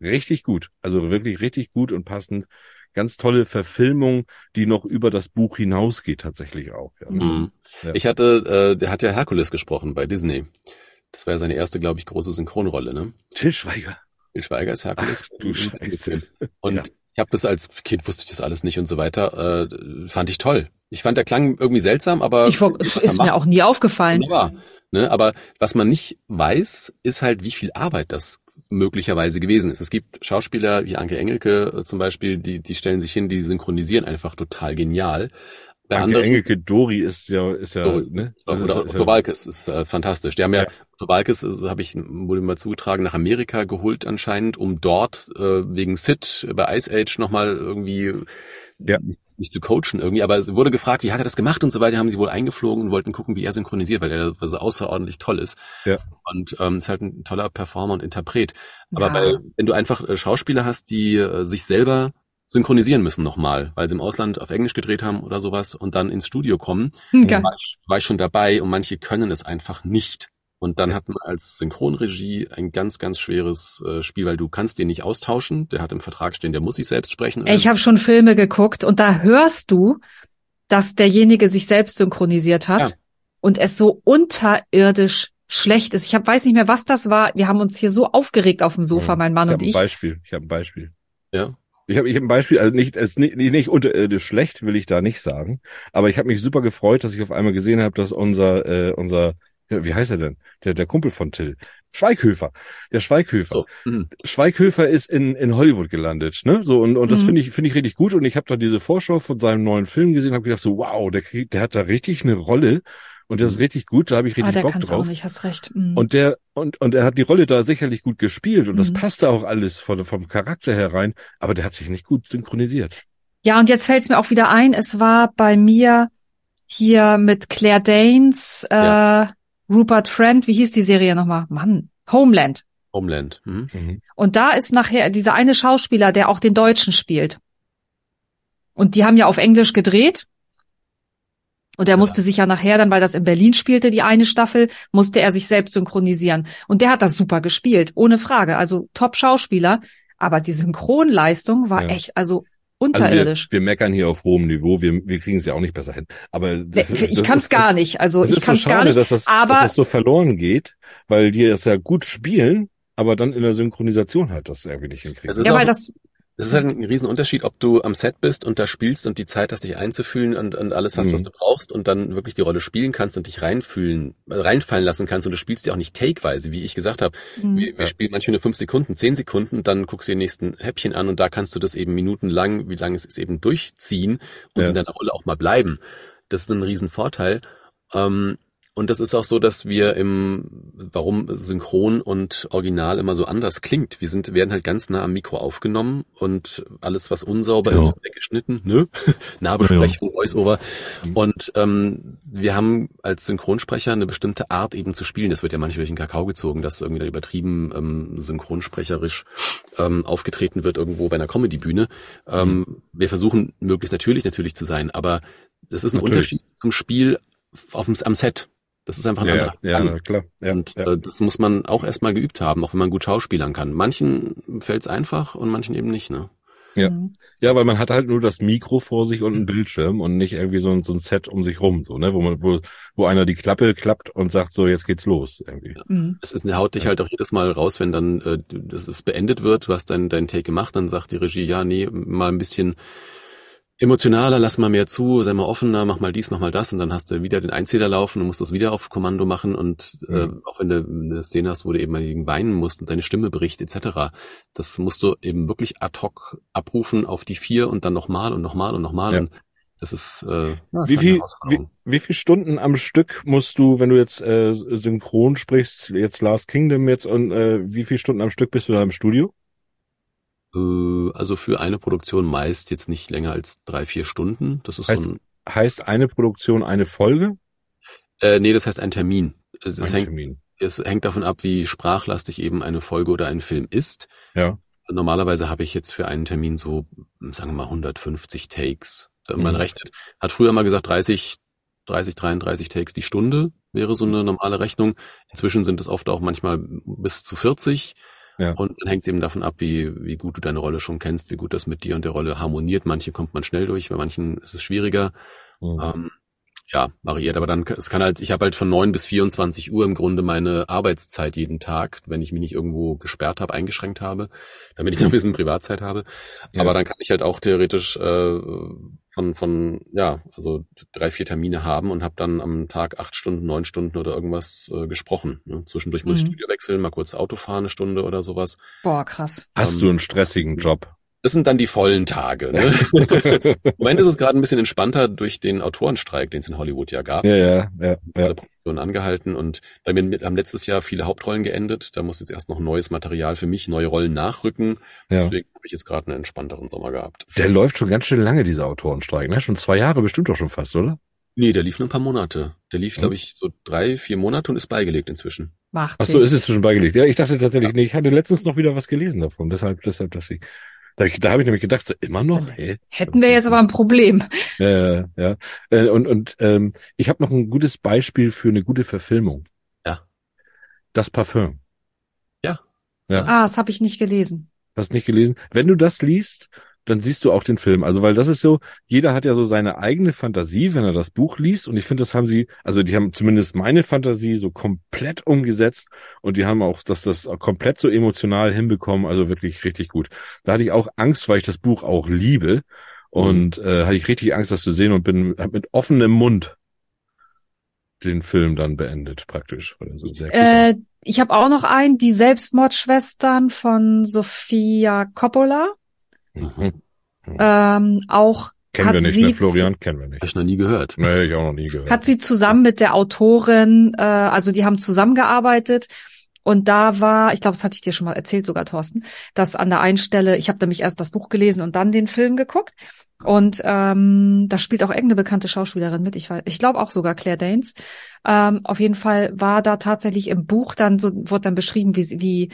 Richtig gut. Also wirklich richtig gut und passend. Ganz tolle Verfilmung, die noch über das Buch hinausgeht tatsächlich auch. Ja. Mhm. Ja. Ich hatte, äh, der hat ja Herkules gesprochen bei Disney. Das war ja seine erste, glaube ich, große Synchronrolle, ne? Till Schweiger. Til Schweiger ist Herkules. Ach, du Scheiße. <laughs> Und Ja. ich habe das als Kind wusste ich das alles nicht und so weiter. Äh, fand ich toll. Ich fand der Klang irgendwie seltsam, aber Ich, ist mir macht, auch nie aufgefallen. wunderbar. Ne? Aber was man nicht weiß, ist halt, wie viel Arbeit das möglicherweise gewesen ist. Es gibt Schauspieler wie Anke Engelke äh, zum Beispiel, die die stellen sich hin, die synchronisieren einfach total genial. Bei Anke anderen Engelke Dori ist ja, ist ja, Dori. ne? Das oder Otto Walkes ist äh, fantastisch. Die haben ja, Ja. Otto Walkes, äh, habe ich, wurde mir mal zugetragen, nach Amerika geholt anscheinend, um dort äh, wegen Sid bei Ice Age nochmal irgendwie Ja. Nicht, zu coachen irgendwie, aber es wurde gefragt, wie hat er das gemacht und so weiter, haben sie wohl eingeflogen und wollten gucken, wie er synchronisiert, weil er so außerordentlich toll ist. Ja. Und ähm, ist halt ein toller Performer und Interpret. Aber Ja. bei, wenn du einfach äh, Schauspieler hast, die äh, sich selber synchronisieren müssen nochmal, weil sie im Ausland auf Englisch gedreht haben oder sowas und dann ins Studio kommen, Hm, geil. war ich, war ich schon dabei und manche können es einfach nicht. Und dann hat man als Synchronregie ein ganz, ganz schweres äh, Spiel, weil du kannst den nicht austauschen. Der hat im Vertrag stehen, der muss sich selbst sprechen. Ich habe schon Filme geguckt und da hörst du, dass derjenige sich selbst synchronisiert hat Ja. und es so unterirdisch schlecht ist. Ich hab, weiß nicht mehr, was das war. Wir haben uns hier so aufgeregt auf dem Sofa, mein Mann ich und habe ein ich. Beispiel. Ich habe ein Beispiel. ja. Ich habe ich hab ein Beispiel, also nicht, es ist nicht, nicht unterirdisch schlecht, will ich da nicht sagen. Aber ich habe mich super gefreut, dass ich auf einmal gesehen habe, dass unser, äh, unser, ja, wie heißt er denn? Der, der Kumpel von Till. Schweighöfer. Der Schweighöfer. So. Mhm. Schweighöfer ist in, in Hollywood gelandet, ne? So und, und das Mhm. finde ich finde ich richtig gut und ich habe da diese Vorschau von seinem neuen Film gesehen, habe gedacht so wow, der kriegt, der hat da richtig eine Rolle und der ist Mhm. richtig gut, da habe ich ah, richtig der Bock kann's drauf. auch nicht, hast recht. Mhm. Und der und und er hat die Rolle da sicherlich gut gespielt und das Mhm. passte auch alles von, vom Charakter herein, aber der hat sich nicht gut synchronisiert. Ja, und jetzt fällt's mir auch wieder ein, es war bei mir hier mit Claire Danes, äh, Ja. Rupert Friend, wie hieß die Serie nochmal? Mann, Homeland. Homeland. Mhm. Und da ist nachher dieser eine Schauspieler, der auch den Deutschen spielt. Und die haben ja auf Englisch gedreht. Und er Ja. musste sich ja nachher dann, weil das in Berlin spielte, die eine Staffel, musste er sich selbst synchronisieren. Und der hat das super gespielt, ohne Frage. Also Top-Schauspieler. Aber die Synchronleistung war Ja. echt, also Also wir, unterirdisch. wir meckern hier auf hohem Niveau, wir, wir kriegen es ja auch nicht besser hin. Aber das, ich das kann's ist, gar nicht. Also Das ich ist so kann's gar schade, nicht. dass das, aber- dass das so verloren geht, weil die das ja gut spielen, aber dann in der Synchronisation halt das irgendwie nicht hinkriegen. Es ist Ja, weil das, Es ist halt ein Riesenunterschied, ob du am Set bist und da spielst und die Zeit hast, dich einzufühlen und, und alles hast, Mhm. was du brauchst und dann wirklich die Rolle spielen kannst und dich reinfühlen, äh, reinfallen lassen kannst und du spielst ja auch nicht takeweise, wie ich gesagt habe. Mhm. Wir, wir spielen manchmal nur fünf Sekunden, zehn Sekunden, dann guckst du den nächsten Häppchen an und da kannst du das eben minutenlang, wie lange es ist, eben durchziehen und Ja. in deiner Rolle auch mal bleiben. Das ist ein Riesenvorteil. Ähm, und das ist auch so, dass wir im, warum Synchron und Original immer so anders klingt. Wir sind, werden halt ganz nah am Mikro aufgenommen und alles, was unsauber Ja. ist, wird weggeschnitten, ne? <laughs> Nahbesprechung, Voice-Over. Und ähm, wir haben als Synchronsprecher eine bestimmte Art eben zu spielen. Das wird ja manchmal durch den Kakao gezogen, dass irgendwie dann übertrieben ähm, synchronsprecherisch ähm, aufgetreten wird irgendwo bei einer Comedy-Bühne. Ähm, wir versuchen möglichst natürlich natürlich zu sein, aber das ist ein Natürlich. Unterschied zum Spiel auf dem, am Set. Das ist einfach ein Ja, anderer ja, na klar. Ja, und ja. Äh, das muss man auch erstmal geübt haben, auch wenn man gut schauspielern kann. Manchen fällt es einfach und manchen eben nicht, ne? Ja. Mhm. ja, weil man hat halt nur das Mikro vor sich und einen Bildschirm und nicht irgendwie so ein, so ein Set um sich rum, so, ne, wo man, wo, wo einer die Klappe klappt und sagt, so, jetzt geht's los, irgendwie. Mhm. Es ist, haut dich halt auch jedes Mal raus, wenn dann äh, das ist beendet wird, du hast dein, dein Take gemacht, dann sagt die Regie, ja, nee, mal ein bisschen emotionaler, lass mal mehr zu, sei mal offener, mach mal dies, mach mal das und dann hast du wieder den Einzähler laufen und musst das wieder auf Kommando machen und äh, Mhm. auch wenn du eine Szene hast, wo du eben mal gegen weinen musst und deine Stimme bricht etc., das musst du eben wirklich ad hoc abrufen auf die vier und dann nochmal und nochmal und nochmal Ja. und das ist, äh, ja, das Wie viel, wie, wie viel Stunden am Stück musst du, wenn du jetzt äh, synchron sprichst, jetzt Last Kingdom jetzt und äh, wie viel Stunden am Stück bist du da im Studio? Äh, also für eine Produktion meist jetzt nicht länger als drei, vier Stunden. Das ist Heißt- so ein, Heißt eine Produktion eine Folge? äh, nee, das heißt ein Termin. Es, Ein es, hängt, Termin. es hängt davon ab, wie sprachlastig eben eine Folge oder ein Film ist. Ja. Normalerweise habe ich jetzt für einen Termin so, sagen wir mal, 150 Takes. Man Mhm. rechnet, hat früher mal gesagt 30, 30, 33 Takes die Stunde wäre so eine normale Rechnung. Inzwischen sind es oft auch manchmal bis zu 40. Ja. Und dann hängt es eben davon ab, wie, wie gut du deine Rolle schon kennst, wie gut das mit dir und der Rolle harmoniert. Manche kommt man schnell durch, bei manchen ist es schwieriger. Mhm. Ähm, ja, variiert. Aber dann, es kann halt, ich habe halt von 9 bis 24 Uhr im Grunde meine Arbeitszeit jeden Tag, wenn ich mich nicht irgendwo gesperrt habe, eingeschränkt habe, <laughs> damit ich noch ein bisschen Privatzeit habe. Ja. Aber dann kann ich halt auch theoretisch äh, von, von, ja, also drei, vier Termine haben und habe dann am Tag acht Stunden, neun Stunden oder irgendwas äh, gesprochen. Ne? Zwischendurch muss ich Mhm. Studio wechseln, mal kurz Auto fahren, eine Stunde oder sowas. Boah, krass. Hast ähm, du einen stressigen Job? Das sind dann die vollen Tage. Ne? <laughs> Im Moment ist es gerade ein bisschen entspannter durch den Autorenstreik, den es in Hollywood ja gab. ja, ja, ja, ja. Produktionen angehalten und bei mir haben letztes Jahr viele Hauptrollen geendet. Da muss jetzt erst noch neues Material für mich, neue Rollen nachrücken. ja. Deswegen habe ich jetzt gerade einen entspannteren Sommer gehabt. Der läuft schon ganz schön lange, dieser Autorenstreik, ne? Schon zwei Jahre bestimmt doch schon fast, oder? Nee, der lief nur ein paar Monate. Der lief, Hm. glaube ich, so drei, vier Monate und ist beigelegt inzwischen. Macht Ach so, ist schon beigelegt. Ja, ich dachte tatsächlich, nee, ich hatte letztens noch wieder was gelesen davon. Deshalb, deshalb dachte ich, da, da habe ich nämlich gedacht, so, immer noch? Hä? Hätten wir jetzt aber ein Problem. Ja, ja, ja. Äh, Und, und ähm, ich habe noch ein gutes Beispiel für eine gute Verfilmung. Ja. Das Parfüm. Ah, das habe ich nicht gelesen. Hast nicht gelesen? Wenn du das liest, dann siehst du auch den Film. Also, weil das ist so, jeder hat ja so seine eigene Fantasie, wenn er das Buch liest. Und ich finde, das haben sie, also die haben zumindest meine Fantasie so komplett umgesetzt und die haben auch das, das komplett so emotional hinbekommen. Also wirklich richtig gut. Da hatte ich auch Angst, weil ich das Buch auch liebe. Und äh, hatte ich richtig Angst, das zu sehen und bin hab mit offenem Mund den Film dann beendet, praktisch. Also. Äh, ich habe auch noch einen, die Selbstmordschwestern von Sofia Coppola. Mhm. Ähm, auch Kennen hat wir nicht, sie ne, Florian? Kennen wir Habe nicht. ich noch nie gehört. Nee, ich auch noch nie gehört. hat sie zusammen mit der Autorin, äh, also die haben zusammengearbeitet und da war, ich glaube, das hatte ich dir schon mal erzählt sogar, Thorsten, dass an der einen Stelle, ich habe nämlich erst das Buch gelesen und dann den Film geguckt und ähm, da spielt auch irgendeine bekannte Schauspielerin mit, ich weiß, ich glaube auch sogar Claire Danes. Ähm, auf jeden Fall war da tatsächlich im Buch dann so, wurde dann beschrieben, wie, sie- wie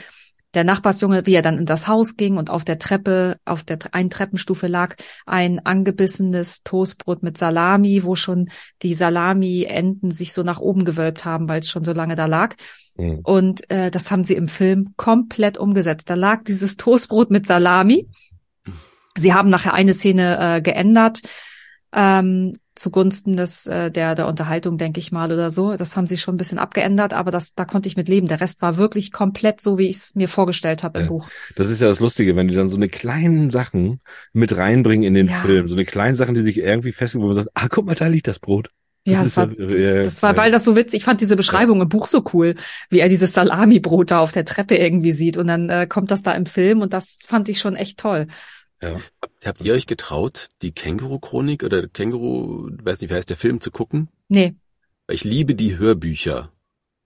der Nachbarsjunge, wie er dann in das Haus ging und auf der Treppe, auf der einen Treppenstufe lag ein angebissenes Toastbrot mit Salami, wo schon die Salami-Enden sich so nach oben gewölbt haben, weil es schon so lange da lag. Mhm. Und äh, das haben sie im Film komplett umgesetzt. Da lag dieses Toastbrot mit Salami. Sie haben nachher eine Szene äh, geändert ähm, zugunsten des äh, der der Unterhaltung, denke ich mal oder so. Das haben sie schon ein bisschen abgeändert, aber das da konnte ich mit leben. Der Rest war wirklich komplett so, wie ich es mir vorgestellt habe im Ja. Buch. Das ist ja das Lustige, wenn die dann so eine kleinen Sachen mit reinbringen in den Ja. Film. So eine kleinen Sachen, die sich irgendwie festlegen, wo man sagt, ah, guck mal, da liegt das Brot. Ja, Das das, war, das, das war, weil das so witzig. Ich fand diese Beschreibung im Buch so cool, wie er dieses Salami-Brot da auf der Treppe irgendwie sieht und dann äh, kommt das da im Film und das fand ich schon echt toll. Ja. Habt, habt ihr euch getraut, die Känguru-Chronik oder Känguru, weiß nicht, wie heißt der Film, zu gucken? Nee. Weil ich liebe die Hörbücher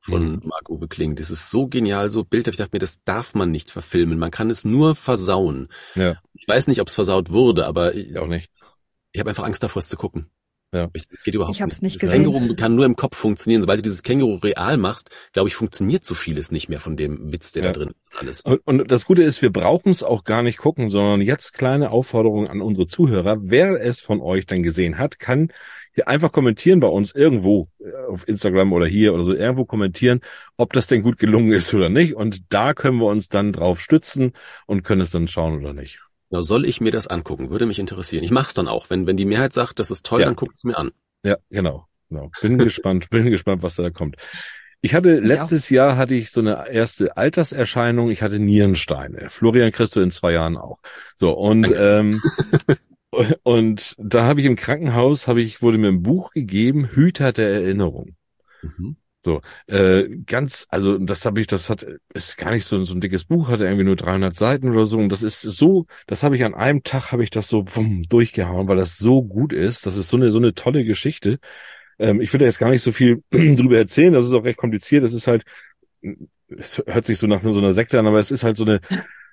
von Mhm. Marc-Uwe Kling. Das ist so genial, so bildhaft. Ich dachte mir, das darf man nicht verfilmen. Man kann es nur versauen. Ja, Ich weiß nicht, ob es versaut wurde, aber ich, ich auch nicht. ich habe einfach Angst davor, es zu gucken. Ja. Ich- Es geht überhaupt Ich hab's nicht Das gesehen. Känguru kann nur im Kopf funktionieren. Sobald du dieses Känguru real machst, glaube ich, funktioniert so vieles nicht mehr von dem Witz, der Ja. da drin ist. und Alles. Und, und das Gute ist, wir brauchen es auch gar nicht gucken, sondern jetzt kleine Aufforderung an unsere Zuhörer. Wer es von euch dann gesehen hat, kann hier einfach kommentieren bei uns irgendwo äh, auf Instagram oder hier oder so irgendwo kommentieren, ob das denn gut gelungen ist oder nicht. Und da können wir uns dann drauf stützen und können es dann schauen oder nicht. Genau, soll ich mir das angucken? Würde mich interessieren. Ich mach's dann auch. Wenn, wenn die Mehrheit sagt, das ist toll, Ja. dann guck es mir an. Ja, genau. genau. Bin <laughs> gespannt, bin gespannt, was da kommt. Ich hatte letztes Jahr hatte ich so eine erste Alterserscheinung. Ich hatte Nierensteine. Florian kriegst in zwei Jahren auch. So und Danke. ähm, <laughs> und da habe ich im Krankenhaus habe ich wurde mir ein Buch gegeben Hüter der Erinnerung. Mhm. Äh, ganz, also das habe ich, das hat, ist gar nicht so, so ein dickes Buch, hat irgendwie nur 300 Seiten oder so. Und das ist so, das habe ich an einem Tag habe ich das so wumm, durchgehauen, weil das so gut ist. Das ist so eine so eine tolle Geschichte. Ähm, ich will da jetzt gar nicht so viel <clears throat> drüber erzählen. Das ist auch recht kompliziert. Das ist halt, es hört sich so nach so einer Sekte an, aber es ist halt so eine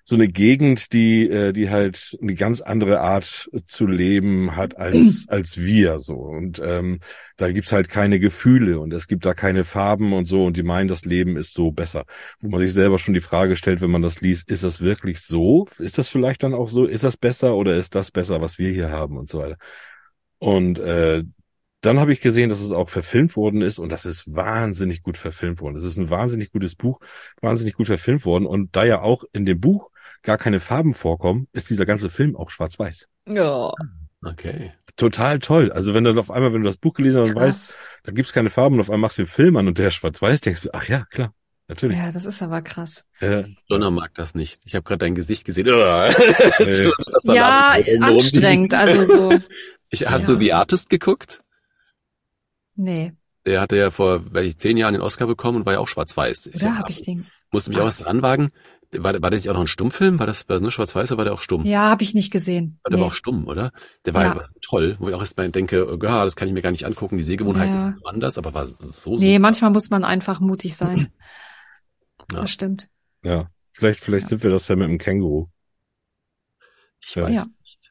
so eine Gegend, die äh, die halt eine ganz andere Art zu leben hat als <clears throat> als wir so und ähm, da gibt's halt keine Gefühle und es gibt da keine Farben und so und die meinen, das Leben ist so besser. Wo man sich selber schon die Frage stellt, wenn man das liest, ist das wirklich so? Ist das vielleicht dann auch so? Ist das besser oder ist das besser, was wir hier haben und so weiter? Und äh, dann habe ich gesehen, dass es auch verfilmt worden ist und das ist wahnsinnig gut verfilmt worden. Es ist ein wahnsinnig gutes Buch, wahnsinnig gut verfilmt worden und da ja auch in dem Buch gar keine Farben vorkommen, ist dieser ganze Film auch schwarz-weiß. Ja, Okay. Total toll. Also wenn du dann auf einmal, wenn du das Buch gelesen hast und weißt, da gibt's keine Farben und auf einmal machst du den Film an und der ist schwarz-weiß, denkst du, ach ja, klar, natürlich. Ja, das ist aber krass. Äh, Donner mag das nicht. Ich habe gerade dein Gesicht gesehen. <laughs> Ja, anstrengend. Also so, <laughs> Ich, hast Ja. du The Artist geguckt? nee. Der hatte ja vor, weiß ich, zehn Jahren den Oscar bekommen und war ja auch schwarz-weiß. Oder habe ich den? musste mich auch Was? was dran wagen. War, war das nicht auch noch ein Stummfilm? War das, war das nur schwarz-weiß oder war der auch stumm? Ja, habe ich nicht gesehen. Der war Nee. auch stumm, oder? Der war Ja. ja. toll, wo ich auch erst mal denke, oh, ja, das kann ich mir gar nicht angucken, die Sehgewohnheiten Ja. sind so anders, aber war so so. Nee, manchmal muss man einfach mutig sein. <clears throat> Ja. Das stimmt. ja, vielleicht, vielleicht Ja. sind wir das ja mit dem Känguru. Ich Ja. weiß Ja.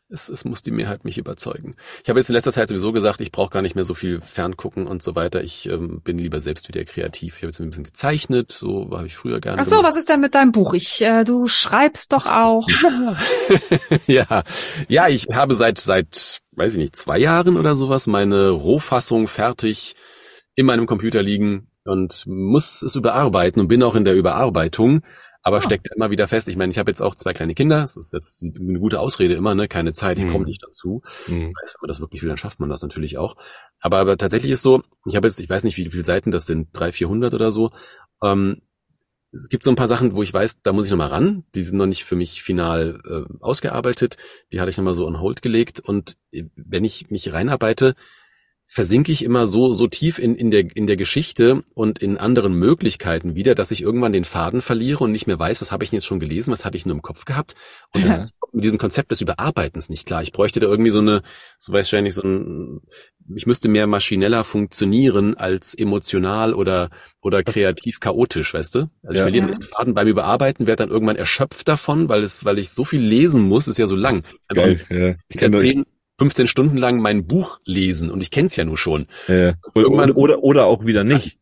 Es, es muss die Mehrheit mich überzeugen. Ich habe jetzt in letzter Zeit sowieso gesagt, ich brauche gar nicht mehr so viel Ferngucken und so weiter. Ich ähm, bin lieber selbst wieder kreativ. Ich habe jetzt ein bisschen gezeichnet, so habe ich früher gerne Ach so, gemacht. was ist denn mit deinem Buch? Ich, äh, du schreibst doch auch. <laughs> ja, ja, ich habe seit seit, weiß ich nicht, zwei Jahren oder sowas meine Rohfassung fertig in meinem Computer liegen und muss es überarbeiten und bin auch in der Überarbeitung, aber Ah. steckt immer wieder fest. Ich meine, ich habe jetzt auch zwei kleine Kinder. Das ist jetzt eine gute Ausrede immer, ne? Keine Zeit, ich Mhm. komme nicht dazu. Hm. Wenn man das wirklich will, dann schafft man das natürlich auch. Aber, aber tatsächlich ist so, ich habe jetzt, ich weiß nicht, wie viele Seiten das sind, 300, 400 oder so. Ähm, es gibt so ein paar Sachen, wo ich weiß, da muss ich nochmal ran. Die sind noch nicht für mich final äh, ausgearbeitet. Die hatte ich nochmal so on hold gelegt. Und äh, wenn ich mich reinarbeite, versinke ich immer so, so tief in, in, der, in der Geschichte und in anderen Möglichkeiten wieder, dass ich irgendwann den Faden verliere und nicht mehr weiß, was habe ich denn jetzt schon gelesen, was hatte ich nur im Kopf gehabt. Und das kommt mit diesem Konzept des Überarbeitens nicht klar. Ich bräuchte da irgendwie so eine, so weiß ich ja nicht, so ein, ich müsste mehr maschineller funktionieren als emotional oder, oder Das- kreativ chaotisch, weißt du? Also ich Ja. verliere Ja. den Faden beim Überarbeiten, werde dann irgendwann erschöpft davon, weil es, weil ich so viel lesen muss, ist ja so lang. Geil, ja. Ich Ich kann kenn- 10, 15 Stunden lang mein Buch lesen und ich kenne es ja nur schon. äh, oder, oder, oder, oder auch wieder nicht.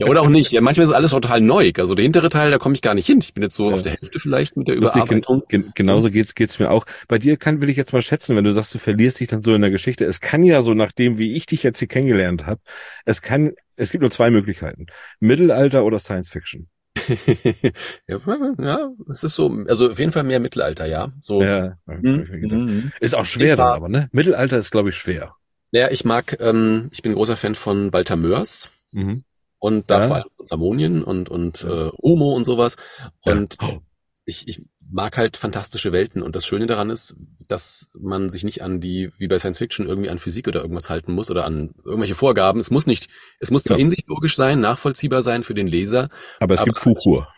Ja, oder auch nicht. Ja, manchmal ist alles total neu. Also der hintere Teil, da komme ich gar nicht hin. Ich bin jetzt so Ja. auf der Hälfte vielleicht mit der Lustig, gen, Überarbeitung. gen, genauso geht's geht's mir auch. Bei dir kann will ich jetzt mal schätzen, wenn du sagst, du verlierst dich dann so in der Geschichte. Es kann ja so nach dem, wie ich dich jetzt hier kennengelernt habe, es kann, es gibt nur zwei Möglichkeiten: Mittelalter oder Science Fiction. <laughs> ja, es ist so, also auf jeden Fall mehr Mittelalter, ja. So. Ja, Mhm. mir gedacht. Mhm. ist auch schwer dann aber, ne? Mittelalter ist glaube ich schwer. Ja, ich mag, ähm, ich bin großer Fan von Walter Mörs Mhm. und da Ja. vor allem von Samonien und und äh, Omo und sowas. Und Ja. Oh. ich, ich mag halt fantastische Welten und das Schöne daran ist, dass man sich nicht an die, wie bei Science Fiction, irgendwie an Physik oder irgendwas halten muss oder an irgendwelche Vorgaben. Es muss nicht, es muss zwar Ja. in sich logisch sein, nachvollziehbar sein für den Leser, Aber es Aber- gibt Fuchur.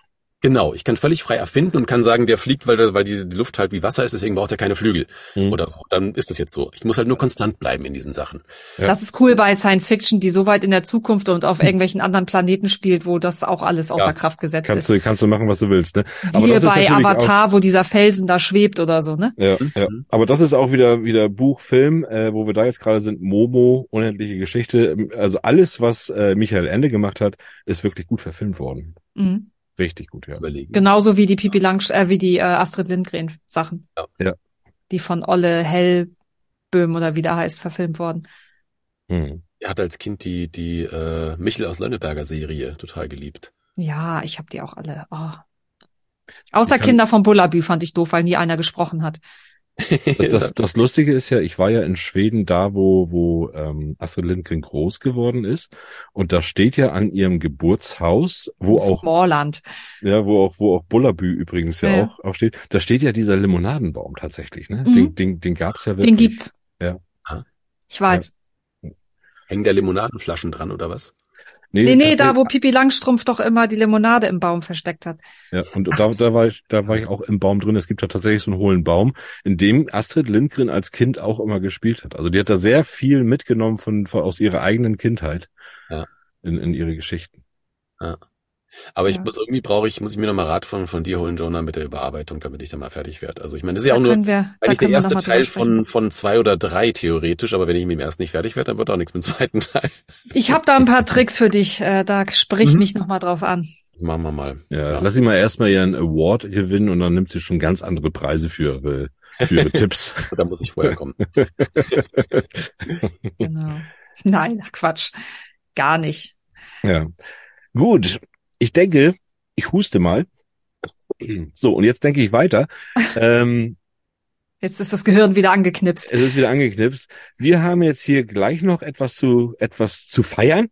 Genau, ich kann völlig frei erfinden und kann sagen, der fliegt, weil, der, weil die, die Luft halt wie Wasser ist, deswegen braucht er keine Flügel Mhm. oder so. Dann ist das jetzt so. Ich muss halt nur konstant bleiben in diesen Sachen. Ja. Das ist cool bei Science Fiction, die so weit in der Zukunft und auf irgendwelchen anderen Planeten spielt, wo das auch alles außer Ja, Kraft gesetzt Kannst ist. du, kannst du machen, was du willst, ne? Aber ist bei Avatar, wo dieser Felsen da schwebt oder so, ne? Ja, ja. Aber das ist auch wieder wieder Buch, Film, äh, wo wir da jetzt gerade sind. Momo, unendliche Geschichte. Also alles, was äh, Michael Ende gemacht hat, ist wirklich gut verfilmt worden. Mhm. Richtig gut, ja. Überlegen. Genauso wie die Pipi Lang, äh, wie die äh, Astrid Lindgren Sachen. Ja. Ja. Die von Olle Hellböhm oder wie der heißt, verfilmt worden. Hm. Er hat als Kind die, die äh, Michel aus Lönneberger Serie total geliebt. Ja, ich habe die auch alle. Oh. Außer Kinder von Bullabü fand ich doof, weil nie einer gesprochen hat. Das, das, <laughs> das Lustige ist ja, ich war ja in Schweden da, wo, wo ähm, Astrid Lindgren groß geworden ist. Und da steht ja an ihrem Geburtshaus, wo auch, Smallland. ja, wo auch, wo auch Bullabü übrigens ja, Ja. Auch, auch steht, da steht ja dieser Limonadenbaum tatsächlich, ne? Mhm. Den, den, den gab's ja wirklich. Den gibt's. Ja. Ich weiß. Hängen da Limonadenflaschen dran oder was? Nee, nee, da tatsächlich- wo Pipi Langstrumpf doch immer die Limonade im Baum versteckt hat. Ja, und da, da war ich, da war ich auch im Baum drin. Es gibt da tatsächlich so einen hohlen Baum, in dem Astrid Lindgren als Kind auch immer gespielt hat. Also die hat da sehr viel mitgenommen von, von aus ihrer eigenen Kindheit Ja. in, in ihre Geschichten. Aber ich Ja. muss irgendwie brauche ich, muss ich mir nochmal Rat von, von dir holen, Jonah, mit der Überarbeitung, damit ich dann mal fertig werde. Also ich meine, das ist ja Da auch nur wir, eigentlich der erste Teil von, von zwei oder drei theoretisch, aber wenn ich mit dem ersten nicht fertig werde, dann wird auch nichts mit dem zweiten Teil. Ich habe da ein paar Tricks für dich. Äh, da sprich Mhm. mich noch mal drauf an. Machen wir mal. Ja, lass sie mal erstmal ihren Award gewinnen und dann nimmt sie schon ganz andere Preise für ihre, für ihre <laughs> Tipps. Da muss ich vorher kommen. Genau. Nein, Quatsch. Gar nicht. Ja. Gut. Ich denke, ich huste mal. So, und jetzt denke ich weiter. ähm, Jetzt ist das Gehirn wieder angeknipst. Es ist wieder angeknipst. Wir haben jetzt hier gleich noch etwas zu, etwas zu feiern.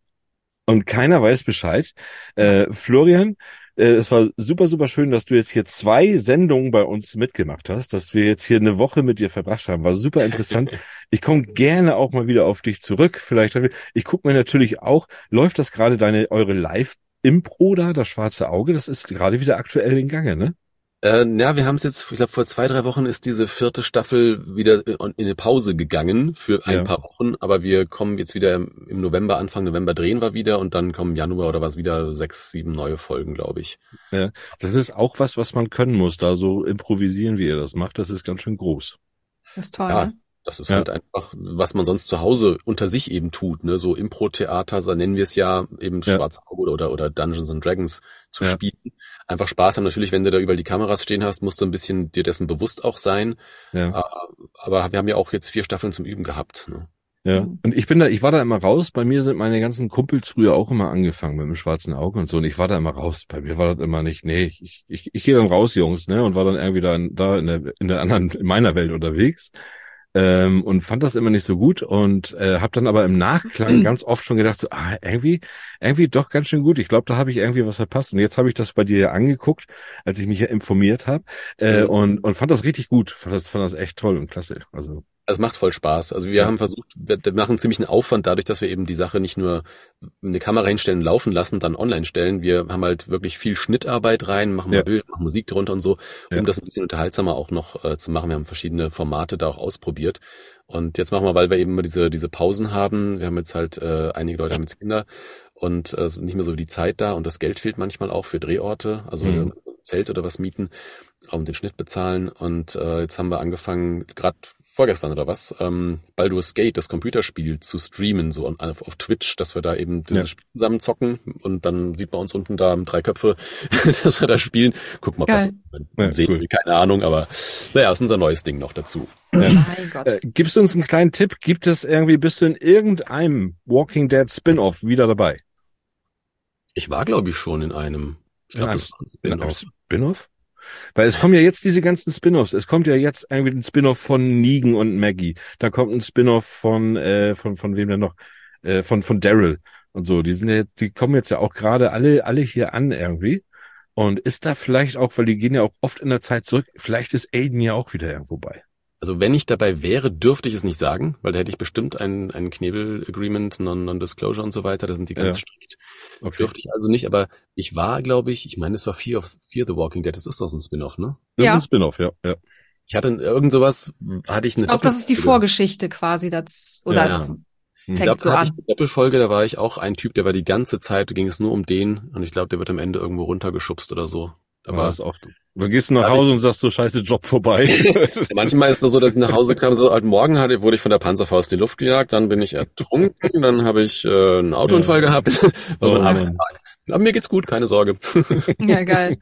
Und keiner weiß Bescheid. Äh, Florian, äh, es war super, super schön, dass du jetzt hier zwei Sendungen bei uns mitgemacht hast, dass wir jetzt hier eine Woche mit dir verbracht haben. War super interessant. <laughs> Ich komme gerne auch mal wieder auf dich zurück. Vielleicht, ich gucke mir natürlich auch, läuft das gerade deine, eure Live-Impro da, das schwarze Auge? Das ist gerade wieder aktuell in Gange, ne? Äh, ja, wir haben es jetzt, ich glaube, vor zwei, drei Wochen ist diese vierte Staffel wieder in in eine Pause gegangen für ein Ja. paar Wochen, aber wir kommen jetzt wieder im November, Anfang November drehen wir wieder und dann kommen im Januar oder was wieder sechs, sieben neue Folgen, glaube ich. Das ist auch was, was man können muss, da so improvisieren, wie ihr das macht. Das ist ganz schön groß. Das ist toll, Ja. ne? Das ist Ja. halt einfach, was man sonst zu Hause unter sich eben tut, ne? So Impro-Theater, so nennen wir es ja, eben Ja. Schwarze Auge oder, oder Dungeons and Dragons zu Ja. spielen. Einfach Spaß haben. Natürlich, wenn du da überall die Kameras stehen hast, musst du ein bisschen dir dessen bewusst auch sein. Ja. Aber wir haben ja auch jetzt vier Staffeln zum Üben gehabt. Ne? Ja, Mhm. und ich bin da, ich war da immer raus. Bei mir sind meine ganzen Kumpels früher auch immer angefangen mit dem schwarzen Auge und so. Und ich war da immer raus. Bei mir war das immer nicht, nee, ich, ich, ich gehe dann raus, Jungs, ne, und war dann irgendwie da, in, da in der, in der anderen, in meiner Welt unterwegs. Ähm, und fand das immer nicht so gut und äh, habe dann aber im Nachklang <clears throat> ganz oft schon gedacht, so, ah, irgendwie, irgendwie doch ganz schön gut. Ich glaube, da habe ich irgendwie was verpasst. Und jetzt habe ich das bei dir ja angeguckt, als ich mich ja informiert habe äh, und und fand das richtig gut. Fand das, fand das echt toll und klasse. Also Es macht voll Spaß. Also wir Ja. haben versucht, wir, wir machen ziemlich einen Aufwand dadurch, dass wir eben die Sache nicht nur eine Kamera hinstellen, laufen lassen, dann online stellen. Wir haben halt wirklich viel Schnittarbeit rein, machen mal Ja. Bild, machen Musik drunter und so, um Ja. das ein bisschen unterhaltsamer auch noch äh, zu machen. Wir haben verschiedene Formate da auch ausprobiert. Und jetzt machen wir, weil wir eben immer diese, diese Pausen haben, wir haben jetzt halt, äh, einige Leute haben jetzt Kinder und äh, nicht mehr so die Zeit da und das Geld fehlt manchmal auch für Drehorte, also Mhm. Zelt oder was mieten, um den Schnitt bezahlen. Und äh, jetzt haben wir angefangen, gerade vorgestern oder was, ähm, Baldur's Gate, das Computerspiel, zu streamen, so auf, auf Twitch, dass wir da eben dieses Ja. Spiel zusammen zocken und dann sieht man uns unten da drei Köpfe, <laughs> dass wir da spielen. Gucken, Geil. das Ja, sehen, cool. wir, keine Ahnung, aber naja, ist unser neues Ding noch dazu. Mein Gott. Äh, gibst du uns einen kleinen Tipp? Gibt es irgendwie, bist du in irgendeinem Walking Dead Spin-off wieder dabei? Ich war, glaube ich, schon in einem. Ich In glaube, Spin-off. Spin-off? Weil es kommen ja jetzt diese ganzen Spin-offs. Es kommt ja jetzt irgendwie ein Spin-off von Negan und Maggie. Da kommt ein Spin-off von, äh, von, von wem denn noch? Äh, von, von Daryl und so. Die sind ja, die kommen jetzt ja auch gerade alle, alle hier an irgendwie. Und ist da vielleicht auch, weil die gehen ja auch oft in der Zeit zurück, vielleicht ist Aiden ja auch wieder irgendwo bei. Also wenn ich dabei wäre, dürfte ich es nicht sagen, weil da hätte ich bestimmt ein, ein Knebel-Agreement, Non-Disclosure und so weiter, da sind die ganz Ja. strikt. Okay. Dürfte ich also nicht, aber ich war, glaube ich, ich meine, es war Fear of Fear the Walking Dead, das ist doch so ein Spin-off, ne? Das Ja. ist ein Spin-off, ja. ja. Ich hatte irgend sowas, hatte ich eine Ich glaube, das ist die. Vorgeschichte quasi. Das, oder Ja, ja. Ich fängt glaube, so hatte ich an. eine Doppelfolge, da war ich auch ein Typ, der war die ganze Zeit, da ging es nur um den und ich glaube, der wird am Ende irgendwo runtergeschubst oder so. Aber das ist auch du. Dann gehst du nach Hause und sagst so, scheiße, Job vorbei. <laughs> manchmal ist das so, dass ich nach Hause kam, so heute Morgen hatte, wurde ich von der Panzerfaust in die Luft gejagt, dann bin ich ertrunken, dann habe ich äh, einen Autounfall gehabt. <laughs> Was Oh man sagt. Aber mir geht's gut, keine Sorge. <laughs> Ja, geil.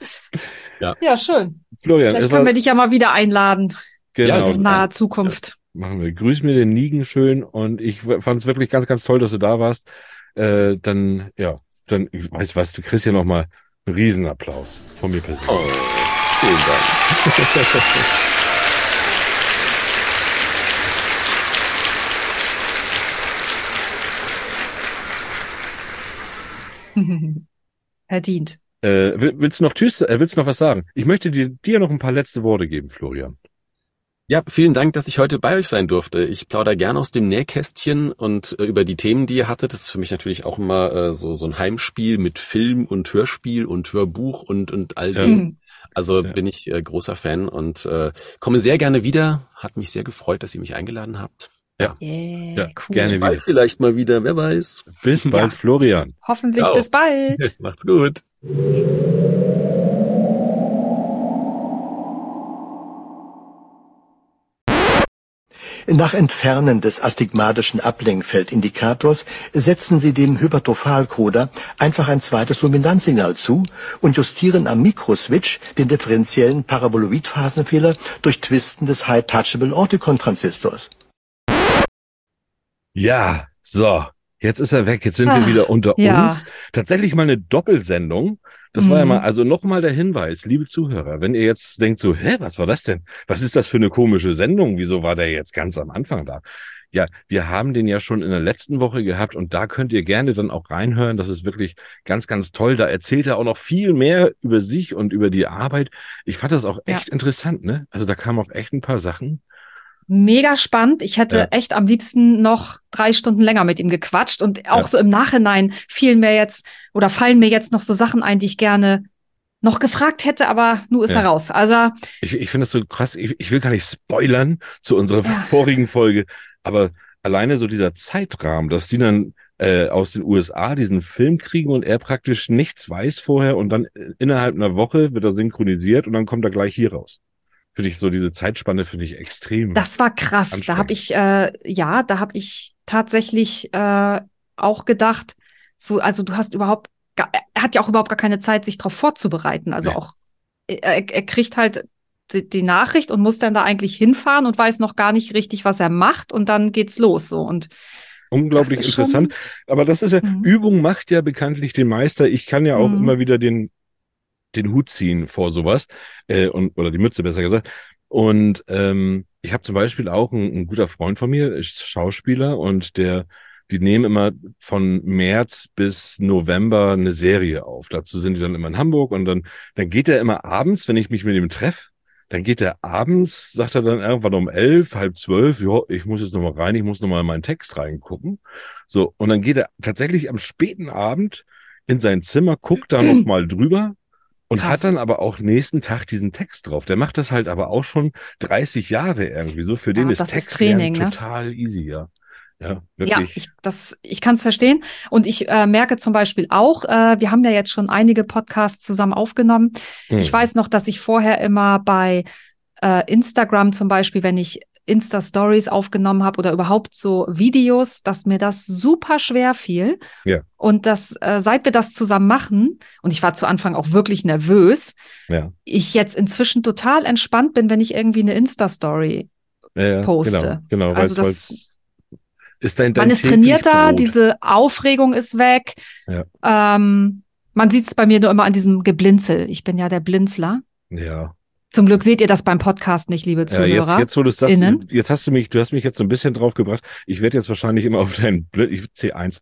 Ja. ja, schön. Florian, Vielleicht können war, wir dich ja mal wieder einladen. genau, Ja, In naher Zukunft. machen wir. Grüß mir den Nigen schön und ich fand es wirklich ganz, ganz toll, dass du da warst. Äh, dann, ja, dann, ich weiß was, du kriegst ja noch mal einen Riesenapplaus von mir persönlich. Oh, vielen Dank. <laughs> Verdient. Äh, will- willst du noch Tschüss, äh, willst du noch was sagen? Ich möchte dir, dir noch ein paar letzte Worte geben, Florian. Ja, vielen Dank, dass ich heute bei euch sein durfte. Ich plaudere gerne aus dem Nähkästchen und äh, über die Themen, die ihr hattet. Das ist für mich natürlich auch immer äh, so so ein Heimspiel mit Film und Hörspiel und Hörbuch und und all Ja. dem. Mhm. Also Ja. bin ich äh, großer Fan und äh, komme sehr gerne wieder. Hat mich sehr gefreut, dass ihr mich eingeladen habt. Yeah, Ja, cool. gerne wieder. Bald vielleicht mal wieder, wer weiß. Bis bald, Ja. Florian. Hoffentlich Ciao. bis bald. <laughs> Macht's gut. Nach Entfernen des astigmatischen Ablenkfeldindikators setzen Sie dem Hypertrophalcoder einfach ein zweites Luminanzsignal zu und justieren am Mikroswitch den differenziellen Paraboloidphasenfehler durch Twisten des High-Touchable Orticon-Transistors. Ja, so. Jetzt ist er weg. Jetzt sind wir Ah, wieder unter ja. uns. Tatsächlich mal eine Doppelsendung. Das war ja Mhm. mal, also nochmal der Hinweis, liebe Zuhörer, wenn ihr jetzt denkt so, hä, was war das denn? Was ist das für eine komische Sendung? Wieso war der jetzt ganz am Anfang da? Ja, wir haben den ja schon in der letzten Woche gehabt und da könnt ihr gerne dann auch reinhören. Das ist wirklich ganz, ganz toll. Da erzählt er auch noch viel mehr über sich und über die Arbeit. Ich fand das auch Ja. echt interessant, ne? Also da kamen auch echt ein paar Sachen. Mega spannend. Ich hätte Ja. echt am liebsten noch drei Stunden länger mit ihm gequatscht und auch Ja. so im Nachhinein fielen mir jetzt oder fallen mir jetzt noch so Sachen ein, die ich gerne noch gefragt hätte, aber nur ist Ja. er raus. Also Ich, ich finde das so krass. Ich, ich will gar nicht spoilern zu unserer vorigen Folge, aber alleine so dieser Zeitrahmen, dass die dann äh, aus den USA diesen Film kriegen und er praktisch nichts weiß vorher und dann äh, innerhalb einer Woche wird er synchronisiert und dann kommt er gleich hier raus. Finde ich so, diese Zeitspanne finde ich extrem. Das war krass. Da habe ich, äh, ja, da habe ich tatsächlich äh, auch gedacht, so, also du hast überhaupt, gar, er hat ja auch überhaupt gar keine Zeit, sich darauf vorzubereiten. Also Nee. auch, er, er kriegt halt die, die Nachricht und muss dann da eigentlich hinfahren und weiß noch gar nicht richtig, was er macht und dann geht's los so und Unglaublich ist schon- interessant. Aber das ist ja, Mhm. Übung macht ja bekanntlich den Meister. Ich kann ja auch Mhm. immer wieder den, den Hut ziehen vor sowas. Äh, und, oder die Mütze besser gesagt. Und ähm, ich habe zum Beispiel auch ein, ein guter Freund von mir, ist Schauspieler, und der, die nehmen immer von März bis November eine Serie auf. Dazu sind die dann immer in Hamburg und dann, dann geht er immer abends, wenn ich mich mit ihm treffe, dann geht er abends, sagt er dann irgendwann um elf, halb zwölf, ja, ich muss jetzt nochmal rein, ich muss nochmal in meinen Text reingucken. So, und dann geht er tatsächlich am späten Abend in sein Zimmer, guckt da nochmal <clears throat> drüber und Krass. hat dann aber auch nächsten Tag diesen Text drauf. Der macht das halt aber auch schon 30 Jahre irgendwie so. Für den Ja, ist das ist Text Training, ne? total easy, ja. Ja, Ja, wirklich. ich, das, ich kann es verstehen. Und ich äh, merke zum Beispiel auch, äh, wir haben ja jetzt schon einige Podcasts zusammen aufgenommen. Hm. Ich weiß noch, dass ich vorher immer bei äh, Instagram zum Beispiel, wenn ich Insta-Stories aufgenommen habe oder überhaupt so Videos, dass mir das super schwer fiel. Ja. Und dass, äh, seit wir das zusammen machen, und ich war zu Anfang auch wirklich nervös, ja. ich jetzt inzwischen total entspannt bin, wenn ich irgendwie eine Insta-Story Ja, ja, poste. Genau, genau. Also das- ist dein, dein man ist trainierter, Brot. diese Aufregung ist weg. Ja. Ähm, man sieht es bei mir nur immer an diesem Geblinzel. Ich bin ja der Blinzler. Ja. Zum Glück seht ihr das beim Podcast nicht, liebe Ja, Zuhörer. jetzt, jetzt, wo du sagst, innen. jetzt hast du mich, du hast mich jetzt so ein bisschen drauf gebracht. Ich werde jetzt wahrscheinlich immer auf deinen Bl ich, C1.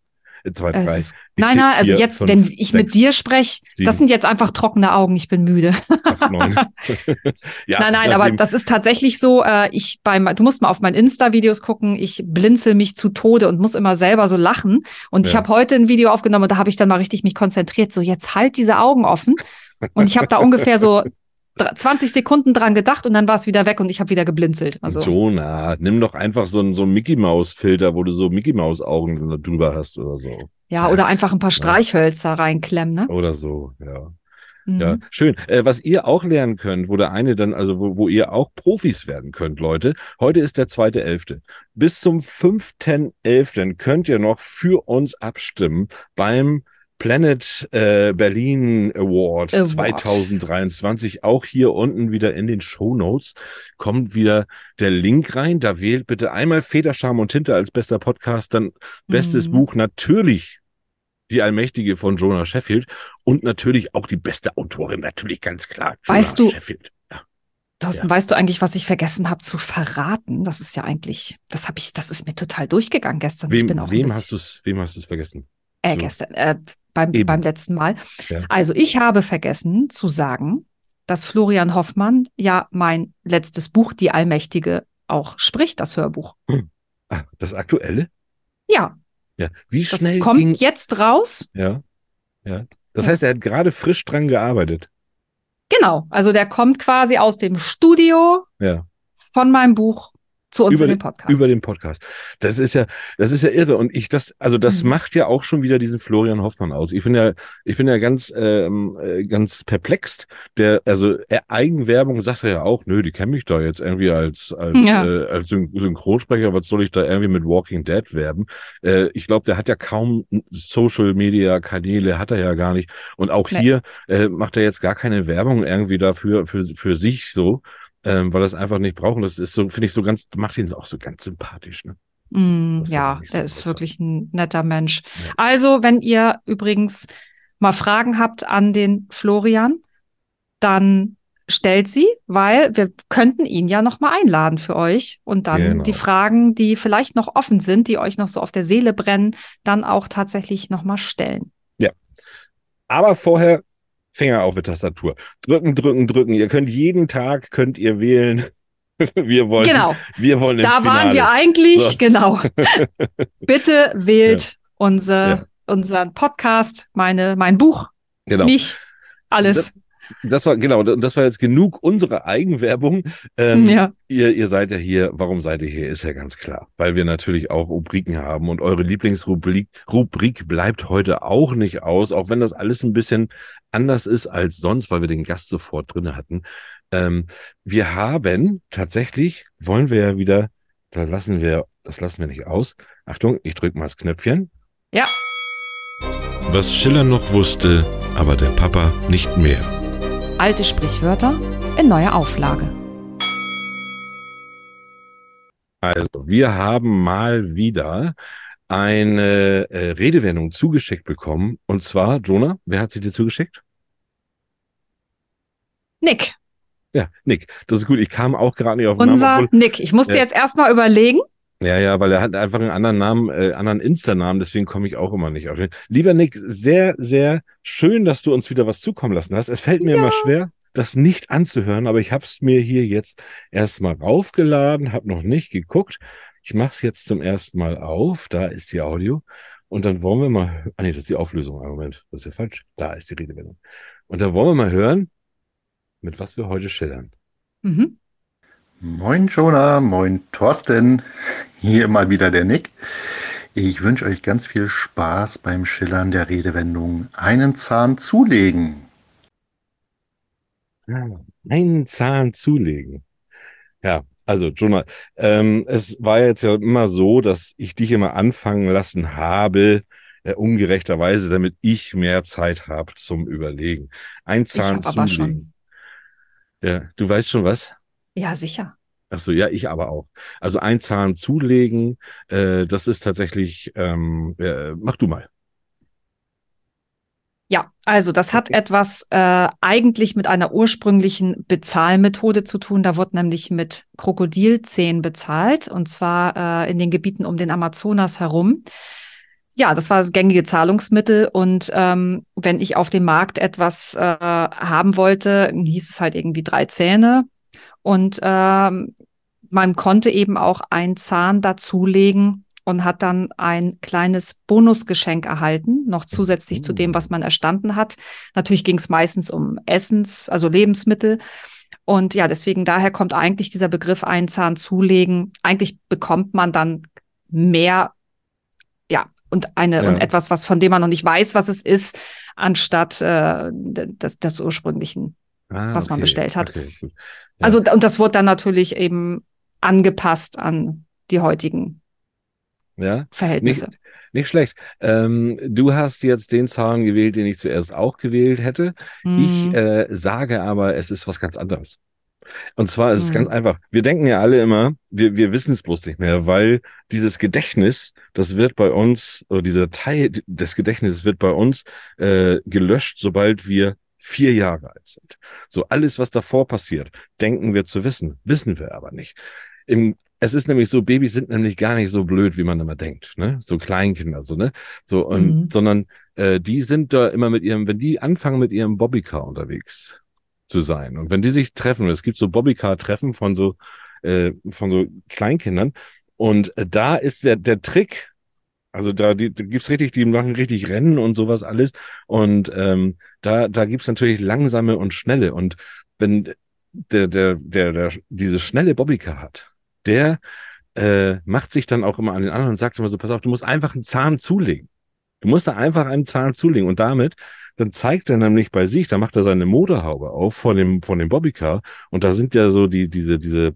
zwei, Es drei. ist, nein, nein, also jetzt, fünf, wenn ich mit sechs, dir spreche, das sind jetzt einfach trockene Augen, ich bin müde. acht, neun. <laughs> <laughs> ja, nein, nein, aber das ist tatsächlich so, äh, ich beim, du musst mal auf meinen Insta-Videos gucken, ich blinzel mich zu Tode und muss immer selber so lachen. Und ich Ja. habe heute ein Video aufgenommen und da habe ich dann mal richtig mich konzentriert, so jetzt halt diese Augen offen. Und ich habe da <laughs> ungefähr so 20 Sekunden dran gedacht und dann war es wieder weg und ich habe wieder geblinzelt. Also Jonah, nimm doch einfach so einen, so einen Mickey Maus Filter, wo du so Mickey Maus Augen da drüber hast oder so. ja, oder einfach ein paar Streichhölzer reinklemmen, ne? Oder so, ja. Mhm. Ja, schön. Äh, was ihr auch lernen könnt, wo der eine dann, also wo, wo ihr auch Profis werden könnt, Leute. Heute ist der zweite Elfte. Bis zum fünften Elften könnt ihr noch für uns abstimmen beim Planet äh, Berlin Award, Award. 2023. Auch hier unten wieder in den Show Notes kommt wieder der Link rein. Da wählt bitte einmal Federscham und Tinte als bester Podcast, dann bestes Mhm. Buch natürlich die Allmächtige von Jonah Sheffield und natürlich auch die beste Autorin, natürlich ganz klar. Jonah Weißt du- Sheffield. Ja. Thorsten, weißt du eigentlich, was ich vergessen habe zu verraten? Das ist ja eigentlich, das habe ich, das ist mir total durchgegangen gestern. ich Wem, bin auch wem hast du es, wem hast du es vergessen? Äh, gestern, äh, beim, Eben. beim letzten Mal. Ja. Also ich habe vergessen zu sagen, dass Florian Hoffmann ja mein letztes Buch, Die Allmächtige, auch spricht, das Hörbuch. Ah, das aktuelle? Ja, Ja. Wie das schnell kommt ging, jetzt raus. ja. Ja. Das Ja. heißt, er hat gerade frisch dran gearbeitet. Genau, also der kommt quasi aus dem Studio Ja. von meinem Buch zu uns Über in den- Podcast. Über den Podcast. Das ist ja, das ist ja irre. Und ich, das, also das Mhm. macht ja auch schon wieder diesen Florian Hoffmann aus. Ich bin ja, ich bin ja ganz, ähm, äh, ganz perplext. Der, also er, Eigenwerbung sagt er ja auch, nö, die kennen mich da jetzt irgendwie als, als, Ja. äh, als Syn Synchronsprecher. Was soll ich da irgendwie mit Walking Dead werben? Äh, ich glaube, der hat ja kaum Social Media Kanäle, hat er ja gar nicht. Und auch Nee. hier äh, macht er jetzt gar keine Werbung irgendwie dafür, für, für sich so. Ähm, weil es einfach nicht brauchen. Das ist so, finde ich so ganz, macht ihn auch so ganz sympathisch, ne? Mm, Das ja, so er ist wirklich ein netter Mensch. Ja. Also, wenn ihr übrigens mal Fragen habt an den Florian, dann stellt sie, weil wir könnten ihn ja noch mal einladen für euch und dann Genau. die Fragen, die vielleicht noch offen sind, die euch noch so auf der Seele brennen, dann auch tatsächlich noch mal stellen. Aber vorher Finger auf die Tastatur. Drücken, drücken, drücken. Ihr könnt jeden Tag könnt ihr wählen. <laughs> Wir wollen, Genau, wir wollen ins da Finale. waren wir eigentlich, So. genau. <laughs> Bitte wählt unser, Ja. unseren Podcast, meine, mein Buch, genau. mich, alles. Das war genau, das war jetzt genug unsere Eigenwerbung. Ähm, ja. ihr, ihr seid ja hier, warum seid ihr hier, ist ja ganz klar. Weil wir natürlich auch Rubriken haben und eure Lieblingsrubrik Rubrik bleibt heute auch nicht aus, auch wenn das alles ein bisschen anders ist als sonst, weil wir den Gast sofort drinne hatten. Ähm, wir haben tatsächlich, wollen wir ja wieder, da lassen wir, das lassen wir nicht aus. Achtung, ich drücke mal das Knöpfchen. Ja. Was Schiller noch wusste, aber der Papa nicht mehr. Alte Sprichwörter in neuer Auflage. Also, wir haben mal wieder eine äh, Redewendung zugeschickt bekommen. Und zwar, Jonah, wer hat sie dir zugeschickt? Nick, Ja, Nick. Das ist gut. Ich kam auch gerade nicht auf den unser Namen. Obwohl, Nick. Ich musste Ja. jetzt erstmal überlegen. Ja, ja, weil er hat einfach einen anderen Namen, äh, anderen Insta-Namen, deswegen komme ich auch immer nicht auf den. Lieber Nick, sehr, sehr schön, dass du uns wieder was zukommen lassen hast. Es fällt mir Ja. immer schwer, das nicht anzuhören, aber ich habe es mir hier jetzt erstmal raufgeladen, habe noch nicht geguckt. Ich mache es jetzt zum ersten Mal auf. Da ist die Audio. Und dann wollen wir mal, ah nee, das ist die Auflösung. Ah, Moment, das ist ja falsch. Da ist die Redewendung. Und dann wollen wir mal hören, mit was wir heute schildern. Mhm. Moin Jonah, moin Thorsten, hier mal wieder der Nick. Ich wünsche euch ganz viel Spaß beim Schillern der Redewendung einen Zahn zulegen. Einen Zahn zulegen. Ja, also Jonah, ähm, es war jetzt ja immer so, dass ich dich immer anfangen lassen habe, äh, ungerechterweise, damit ich mehr Zeit habe zum Überlegen. Ein Ich Zahn aber zulegen. schon. Ja, du weißt schon was? Ja, sicher. Ach so, ja, ich aber auch. Also ein Zahn zulegen, äh, das ist tatsächlich, ähm, äh, mach du mal. Ja, also das hat etwas äh, eigentlich mit einer ursprünglichen Bezahlmethode zu tun. Da wird nämlich mit Krokodilzähnen bezahlt und zwar äh, in den Gebieten um den Amazonas herum. Ja, das war das gängige Zahlungsmittel und ähm, wenn ich auf dem Markt etwas äh, haben wollte, hieß es halt irgendwie drei Zähne und ähm, man konnte eben auch einen Zahn dazulegen und hat dann ein kleines Bonusgeschenk erhalten, noch zusätzlich zu dem, was man erstanden hat. Natürlich ging es meistens um Essens, also Lebensmittel. Und ja, deswegen daher kommt eigentlich dieser Begriff einen Zahn zulegen. Eigentlich bekommt man dann mehr, ja, und eine Ja. und etwas, was von dem man noch nicht weiß, was es ist, anstatt äh, des, des ursprünglichen. Ah, was man bestellt hat. Okay. Ja. Also und das wurde dann natürlich eben angepasst an die heutigen Ja, Verhältnisse. nicht schlecht. Ähm, du hast jetzt den Zahn gewählt, den ich zuerst auch gewählt hätte. Ich Mhm. äh, sage aber, es ist was ganz anderes. Und zwar ist es Mhm. ganz einfach. Wir denken ja alle immer, wir, wir wissen es bloß nicht mehr, weil dieses Gedächtnis, das wird bei uns, oder dieser Teil des Gedächtnisses wird bei uns äh, gelöscht, sobald wir vier Jahre alt sind. So alles, was davor passiert, denken wir zu wissen, wissen wir aber nicht. Im, es ist nämlich so, Babys sind nämlich gar nicht so blöd, wie man immer denkt, ne? So Kleinkinder, so, ne? So, und, Mhm. sondern äh, die sind da immer mit ihrem, wenn die anfangen mit ihrem Bobbycar unterwegs zu sein. Und wenn die sich treffen, es gibt so Bobbycar-Treffen von so, äh, von so Kleinkindern. Und äh, da ist der, der Trick, also da, die, da gibt's richtig, die machen richtig Rennen und sowas alles. Und ähm, da, da gibt's natürlich langsame und schnelle. Und wenn der, der, der, der diese schnelle Bobbycar hat, der äh, macht sich dann auch immer an den anderen und sagt immer so, pass auf, du musst einfach einen Zahn zulegen. Du musst da einfach einen Zahn zulegen. Und damit dann zeigt er nämlich bei sich, da macht er seine Motorhaube auf von dem, von dem Bobbycar und da sind ja so die, diese, diese,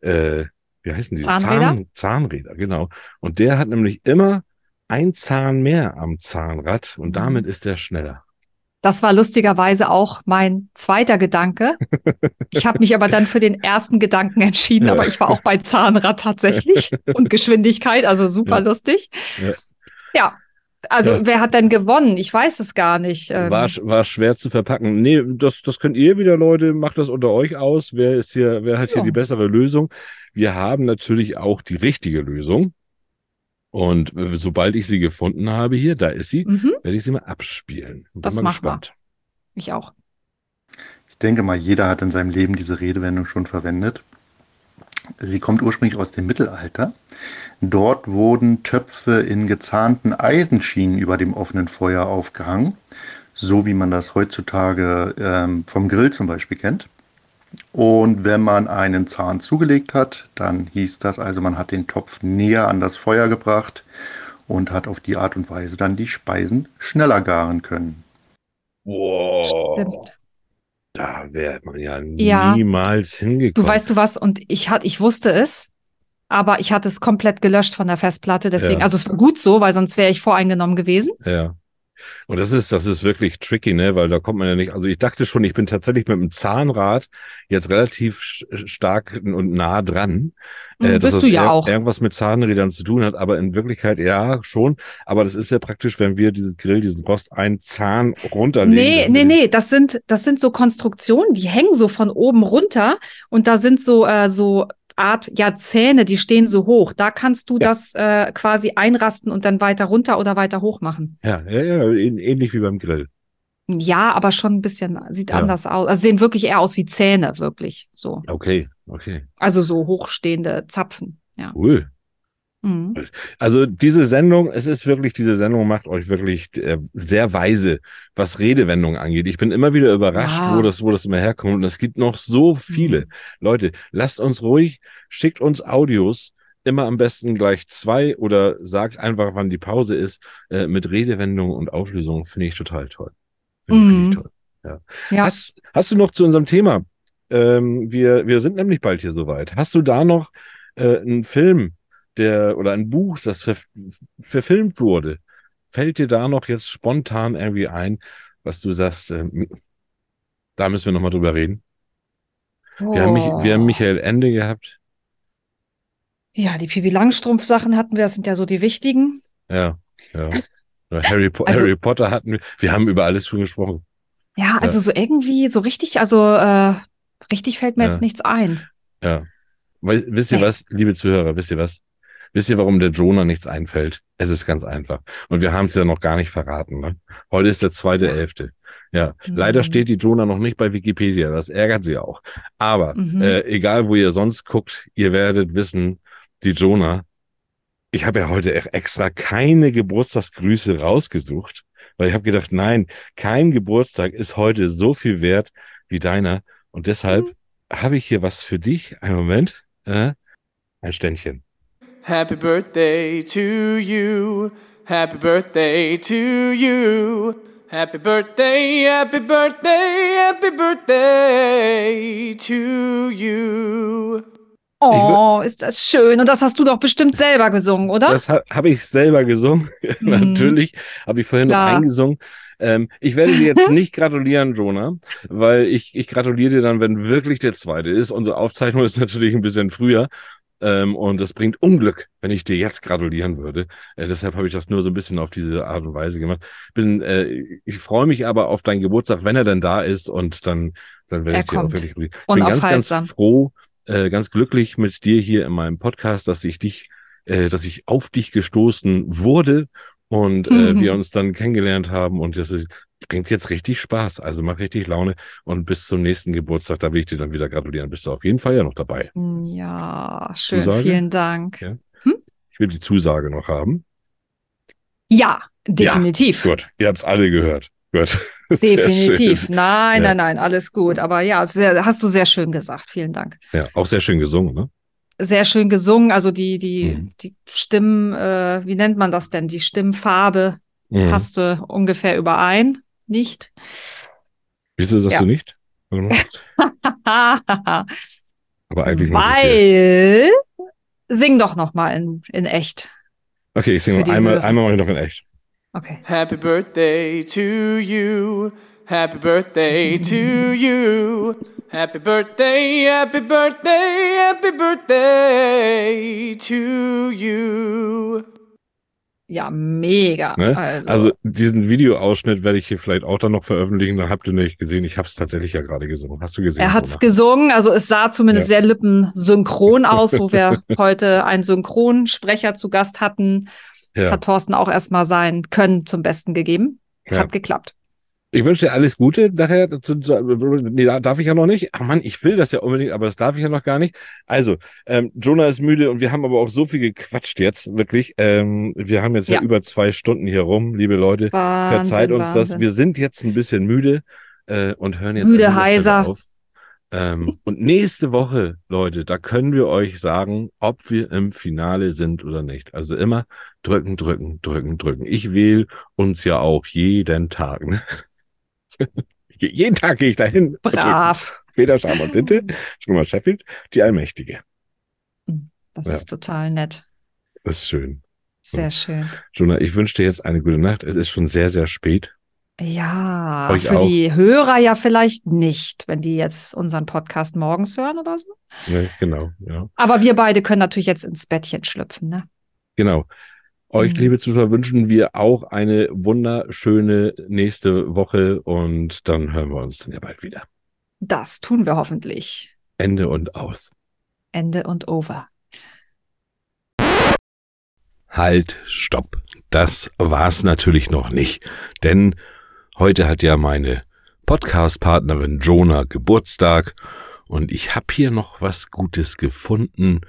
äh, wie heißen die? Zahnräder? Zahn, Zahnräder, genau. Und der hat nämlich immer ein Zahn mehr am Zahnrad und Mhm. damit ist er schneller. Das war lustigerweise auch mein zweiter Gedanke. Ich habe mich aber dann für den ersten Gedanken entschieden, aber ich war auch bei Zahnrad tatsächlich <laughs> und Geschwindigkeit, also super Ja. lustig. Ja. Ja, also Ja. wer hat denn gewonnen? Ich weiß es gar nicht. Ähm, War, war schwer zu verpacken. Nee, das, das könnt ihr wieder, Leute. Macht das unter euch aus. Wer ist hier, wer hat hier die bessere Lösung? Wir haben natürlich auch die richtige Lösung. Und sobald ich sie gefunden habe hier, da ist sie, mhm, werde ich sie mal abspielen. Bin Das mal mach mal. gespannt. ich auch. Ich denke mal, jeder hat in seinem Leben diese Redewendung schon verwendet. Sie kommt ursprünglich aus dem Mittelalter. Dort wurden Töpfe in gezahnten Eisenschienen über dem offenen Feuer aufgehangen, so wie man das heutzutage ähm, vom Grill zum Beispiel kennt. Und wenn man einen Zahn zugelegt hat, dann hieß das also, man hat den Topf näher an das Feuer gebracht und hat auf die Art und Weise dann die Speisen schneller garen können. Wow. Stimmt. Da wäre man ja, Ja. niemals Du hingekommen. weißt du was? Und ich hatte, ich wusste es, aber ich hatte es komplett gelöscht von der Festplatte. Deswegen, Ja. also es war gut so, weil sonst wäre ich voreingenommen gewesen. Ja. Und das ist, das ist wirklich tricky, ne, weil da kommt man ja nicht, also ich dachte schon, ich bin tatsächlich mit dem Zahnrad jetzt relativ stark und nah dran. Mhm, dass bist das du ja auch. Irgendwas mit Zahnrädern zu tun hat, aber in Wirklichkeit ja schon. Aber das ist ja praktisch, wenn wir dieses Grill, diesen Rost, einen Zahn runterlegen. Nee, nee, nee, das sind, das sind so Konstruktionen, die hängen so von oben runter und da sind so, äh, so Art, ja, Zähne, die stehen so hoch. Da kannst du Ja. das äh, quasi einrasten und dann weiter runter oder weiter hoch machen. Ja, ja, ja, ähn- ähnlich wie beim Grill. Ja, aber schon ein bisschen, sieht Ja. anders aus. Also sehen wirklich eher aus wie Zähne, wirklich. So. Okay, okay, Also so hochstehende Zapfen. Ja. cool. Mhm. Also diese Sendung, es ist wirklich, diese Sendung macht euch wirklich äh, sehr weise, was Redewendungen angeht. Ich bin immer wieder überrascht, Ja. wo das, wo das immer herkommt. Und es gibt noch so viele. Mhm. Leute, lasst uns ruhig, schickt uns Audios, immer am besten gleich zwei oder sagt einfach, wann die Pause ist, äh, mit Redewendungen und Auflösungen. Finde ich total toll. Finde ich Mhm. toll. Ja. Ja. Hast, hast du noch zu unserem Thema? Ähm, wir, wir sind nämlich bald hier soweit. Hast du da noch äh, einen Film, der oder ein Buch, das ver, verfilmt wurde? Fällt dir da noch jetzt spontan irgendwie ein, was du sagst? ähm, da müssen wir noch mal drüber reden. Wir, haben, mich, wir haben Oh. Michael Ende gehabt. Ja, die Pipi Langstrumpf Sachen hatten wir, das sind ja so die wichtigen. Ja, ja. Ja, Harry, po Also- Harry Potter hatten wir. Wir haben über alles schon gesprochen. Ja, also so irgendwie, so richtig, also äh, richtig fällt mir Ja. jetzt nichts ein. Ja. Weil, wisst ihr Nee. was, liebe Zuhörer, wisst ihr was? Wisst ihr, warum der Jonah nichts einfällt? Es ist ganz einfach. Und wir haben es ja noch gar nicht verraten. Ne? Heute ist der zweite Elfte. Ja, Mhm. leider steht die Jonah noch nicht bei Wikipedia. Das ärgert sie auch. Aber Mhm. äh, egal, wo ihr sonst guckt, ihr werdet wissen, die Jonah. Ich habe ja heute e- extra keine Geburtstagsgrüße rausgesucht, weil ich habe gedacht, nein, kein Geburtstag ist heute so viel wert wie deiner. Und deshalb habe ich hier was für dich. Einen Moment. Äh, ein Ständchen. Happy birthday to you. Happy birthday to you. Happy birthday, happy birthday, happy birthday to you. Oh, ist das schön. Und das hast du doch bestimmt selber gesungen, oder? Das ha habe ich selber gesungen. <laughs> Natürlich habe ich vorhin Klar. noch eingesungen. Ähm, ich werde dir jetzt <laughs> nicht gratulieren, Jonah, weil ich, ich gratuliere dir dann, wenn wirklich der zweite ist. Unsere Aufzeichnung ist natürlich ein bisschen früher. Ähm, und das bringt Unglück, wenn ich dir jetzt gratulieren würde. Äh, deshalb habe ich das nur so ein bisschen auf diese Art und Weise gemacht. Bin, äh, ich freue mich aber auf deinen Geburtstag, wenn er denn da ist und dann, dann werde Er ich dir auch wirklich gratulieren. Ich bin ganz, ganz froh, äh, ganz glücklich mit dir hier in meinem Podcast, dass ich dich, äh, dass ich auf dich gestoßen wurde und äh, Mhm. wir <laughs> uns dann kennengelernt haben und das ist, bringt jetzt richtig Spaß, also macht richtig Laune und bis zum nächsten Geburtstag, da will ich dir dann wieder gratulieren, bist du auf jeden Fall ja noch dabei. Ja, schön. Zusage? Vielen Dank. Ja. Ich will die Zusage noch haben. Ja, definitiv. Gut, ihr habt's alle gehört. Gut. <laughs> Definitiv. Nein, Ja. nein, nein, alles gut. Aber ja, sehr, hast du sehr schön gesagt. Vielen Dank. Ja, auch sehr schön gesungen, ne? Sehr schön gesungen. Also die, die, Mhm. die Stimmen, äh, wie nennt man das denn? Die Stimmfarbe Mhm. passte ungefähr überein. Nicht? Wieso sagst Ja. du nicht? <laughs> Aber eigentlich. Weil, sing doch noch mal in, in echt. Okay, ich singe einmal, Hörer. einmal mache ich noch in echt. Okay. Happy birthday to you. Happy birthday to you. Happy birthday, happy birthday, happy birthday to you. Ja, mega. Ne? Also, Also diesen Videoausschnitt werde ich hier vielleicht auch dann noch veröffentlichen. Dann habt ihr nicht gesehen. Ich habe es tatsächlich ja gerade gesungen. Hast du gesehen? er hat's Mona? gesungen, also es sah zumindest Ja. sehr lippensynchron <laughs> aus, wo wir heute einen Synchronsprecher zu Gast hatten. ja. Hat Thorsten auch erstmal sein Können zum Besten gegeben. Ja. Hat geklappt. Ich wünsche dir alles Gute nachher. Nee, da darf ich ja noch nicht. Ach Mann, ich will das ja unbedingt, aber das darf ich ja noch gar nicht. Also, ähm, Jonah ist müde und wir haben aber auch so viel gequatscht jetzt, wirklich. Ähm, wir haben jetzt ja. Ja. über zwei Stunden hier rum, liebe Leute. Wahnsinn, Verzeiht uns das. Wahnsinn. Wir sind jetzt ein bisschen müde äh, und hören jetzt Müde, heiser. auf. Ähm, und nächste Woche, Leute, da können wir euch sagen, ob wir im Finale sind oder nicht. Also immer drücken, drücken, drücken, drücken. Ich wähle uns ja auch jeden Tag. Ne? Je- jeden Tag gehe ich dahin. <laughs> Brav. Weder Scham und Tinte, schon mal Sheffield, die Allmächtige. Das Ja. ist total nett. Das ist schön. Sehr schön. Jonah, ich wünsche dir jetzt eine gute Nacht. Es ist schon sehr, sehr spät. Ja, Euch für auch. die Hörer ja vielleicht nicht, wenn die jetzt unseren Podcast morgens hören oder so. Ne, genau, ja. Aber wir beide können natürlich jetzt ins Bettchen schlüpfen, ne? Genau. Euch, Mhm. liebe Zuschauer, wünschen wir auch eine wunderschöne nächste Woche und dann hören wir uns dann ja bald wieder. Das tun wir hoffentlich. Ende und aus. Ende und over. Halt, stopp. Das war's natürlich noch nicht. Denn heute hat ja meine Podcast-Partnerin Jonah Geburtstag und ich habe hier noch was Gutes gefunden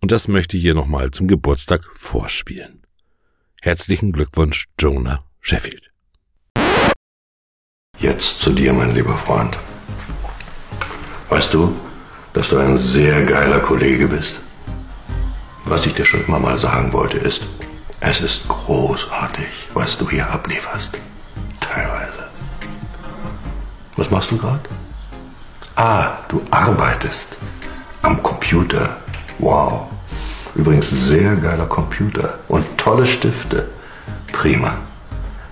und das möchte ich hier nochmal zum Geburtstag vorspielen. Herzlichen Glückwunsch, Jonah Sheffield. Jetzt zu dir, mein lieber Freund. Weißt du, dass du ein sehr geiler Kollege bist? Was ich dir schon immer mal sagen wollte ist, es ist großartig, was du hier ablieferst. Teilweise. Was machst du gerade? Ah, du arbeitest am Computer. Wow. Übrigens sehr geiler Computer und tolle Stifte. Prima.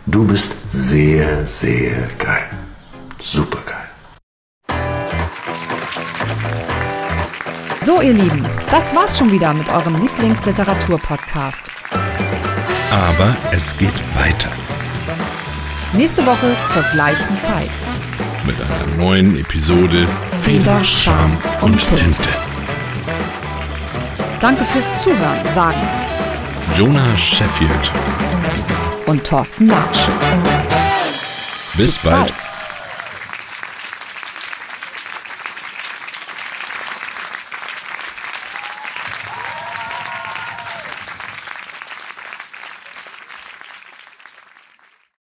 Du bist sehr, sehr geil. Super geil. So, ihr Lieben, das war's schon wieder mit eurem Lieblingsliteratur-Podcast. Aber es geht weiter Nächste Woche zur gleichen Zeit. mit einer neuen Episode Feder, Charme und Tinte. Danke fürs Zuhören, sagen Jonah Sheffield. und Thorsten Latsch. Bis, Bis bald. bald.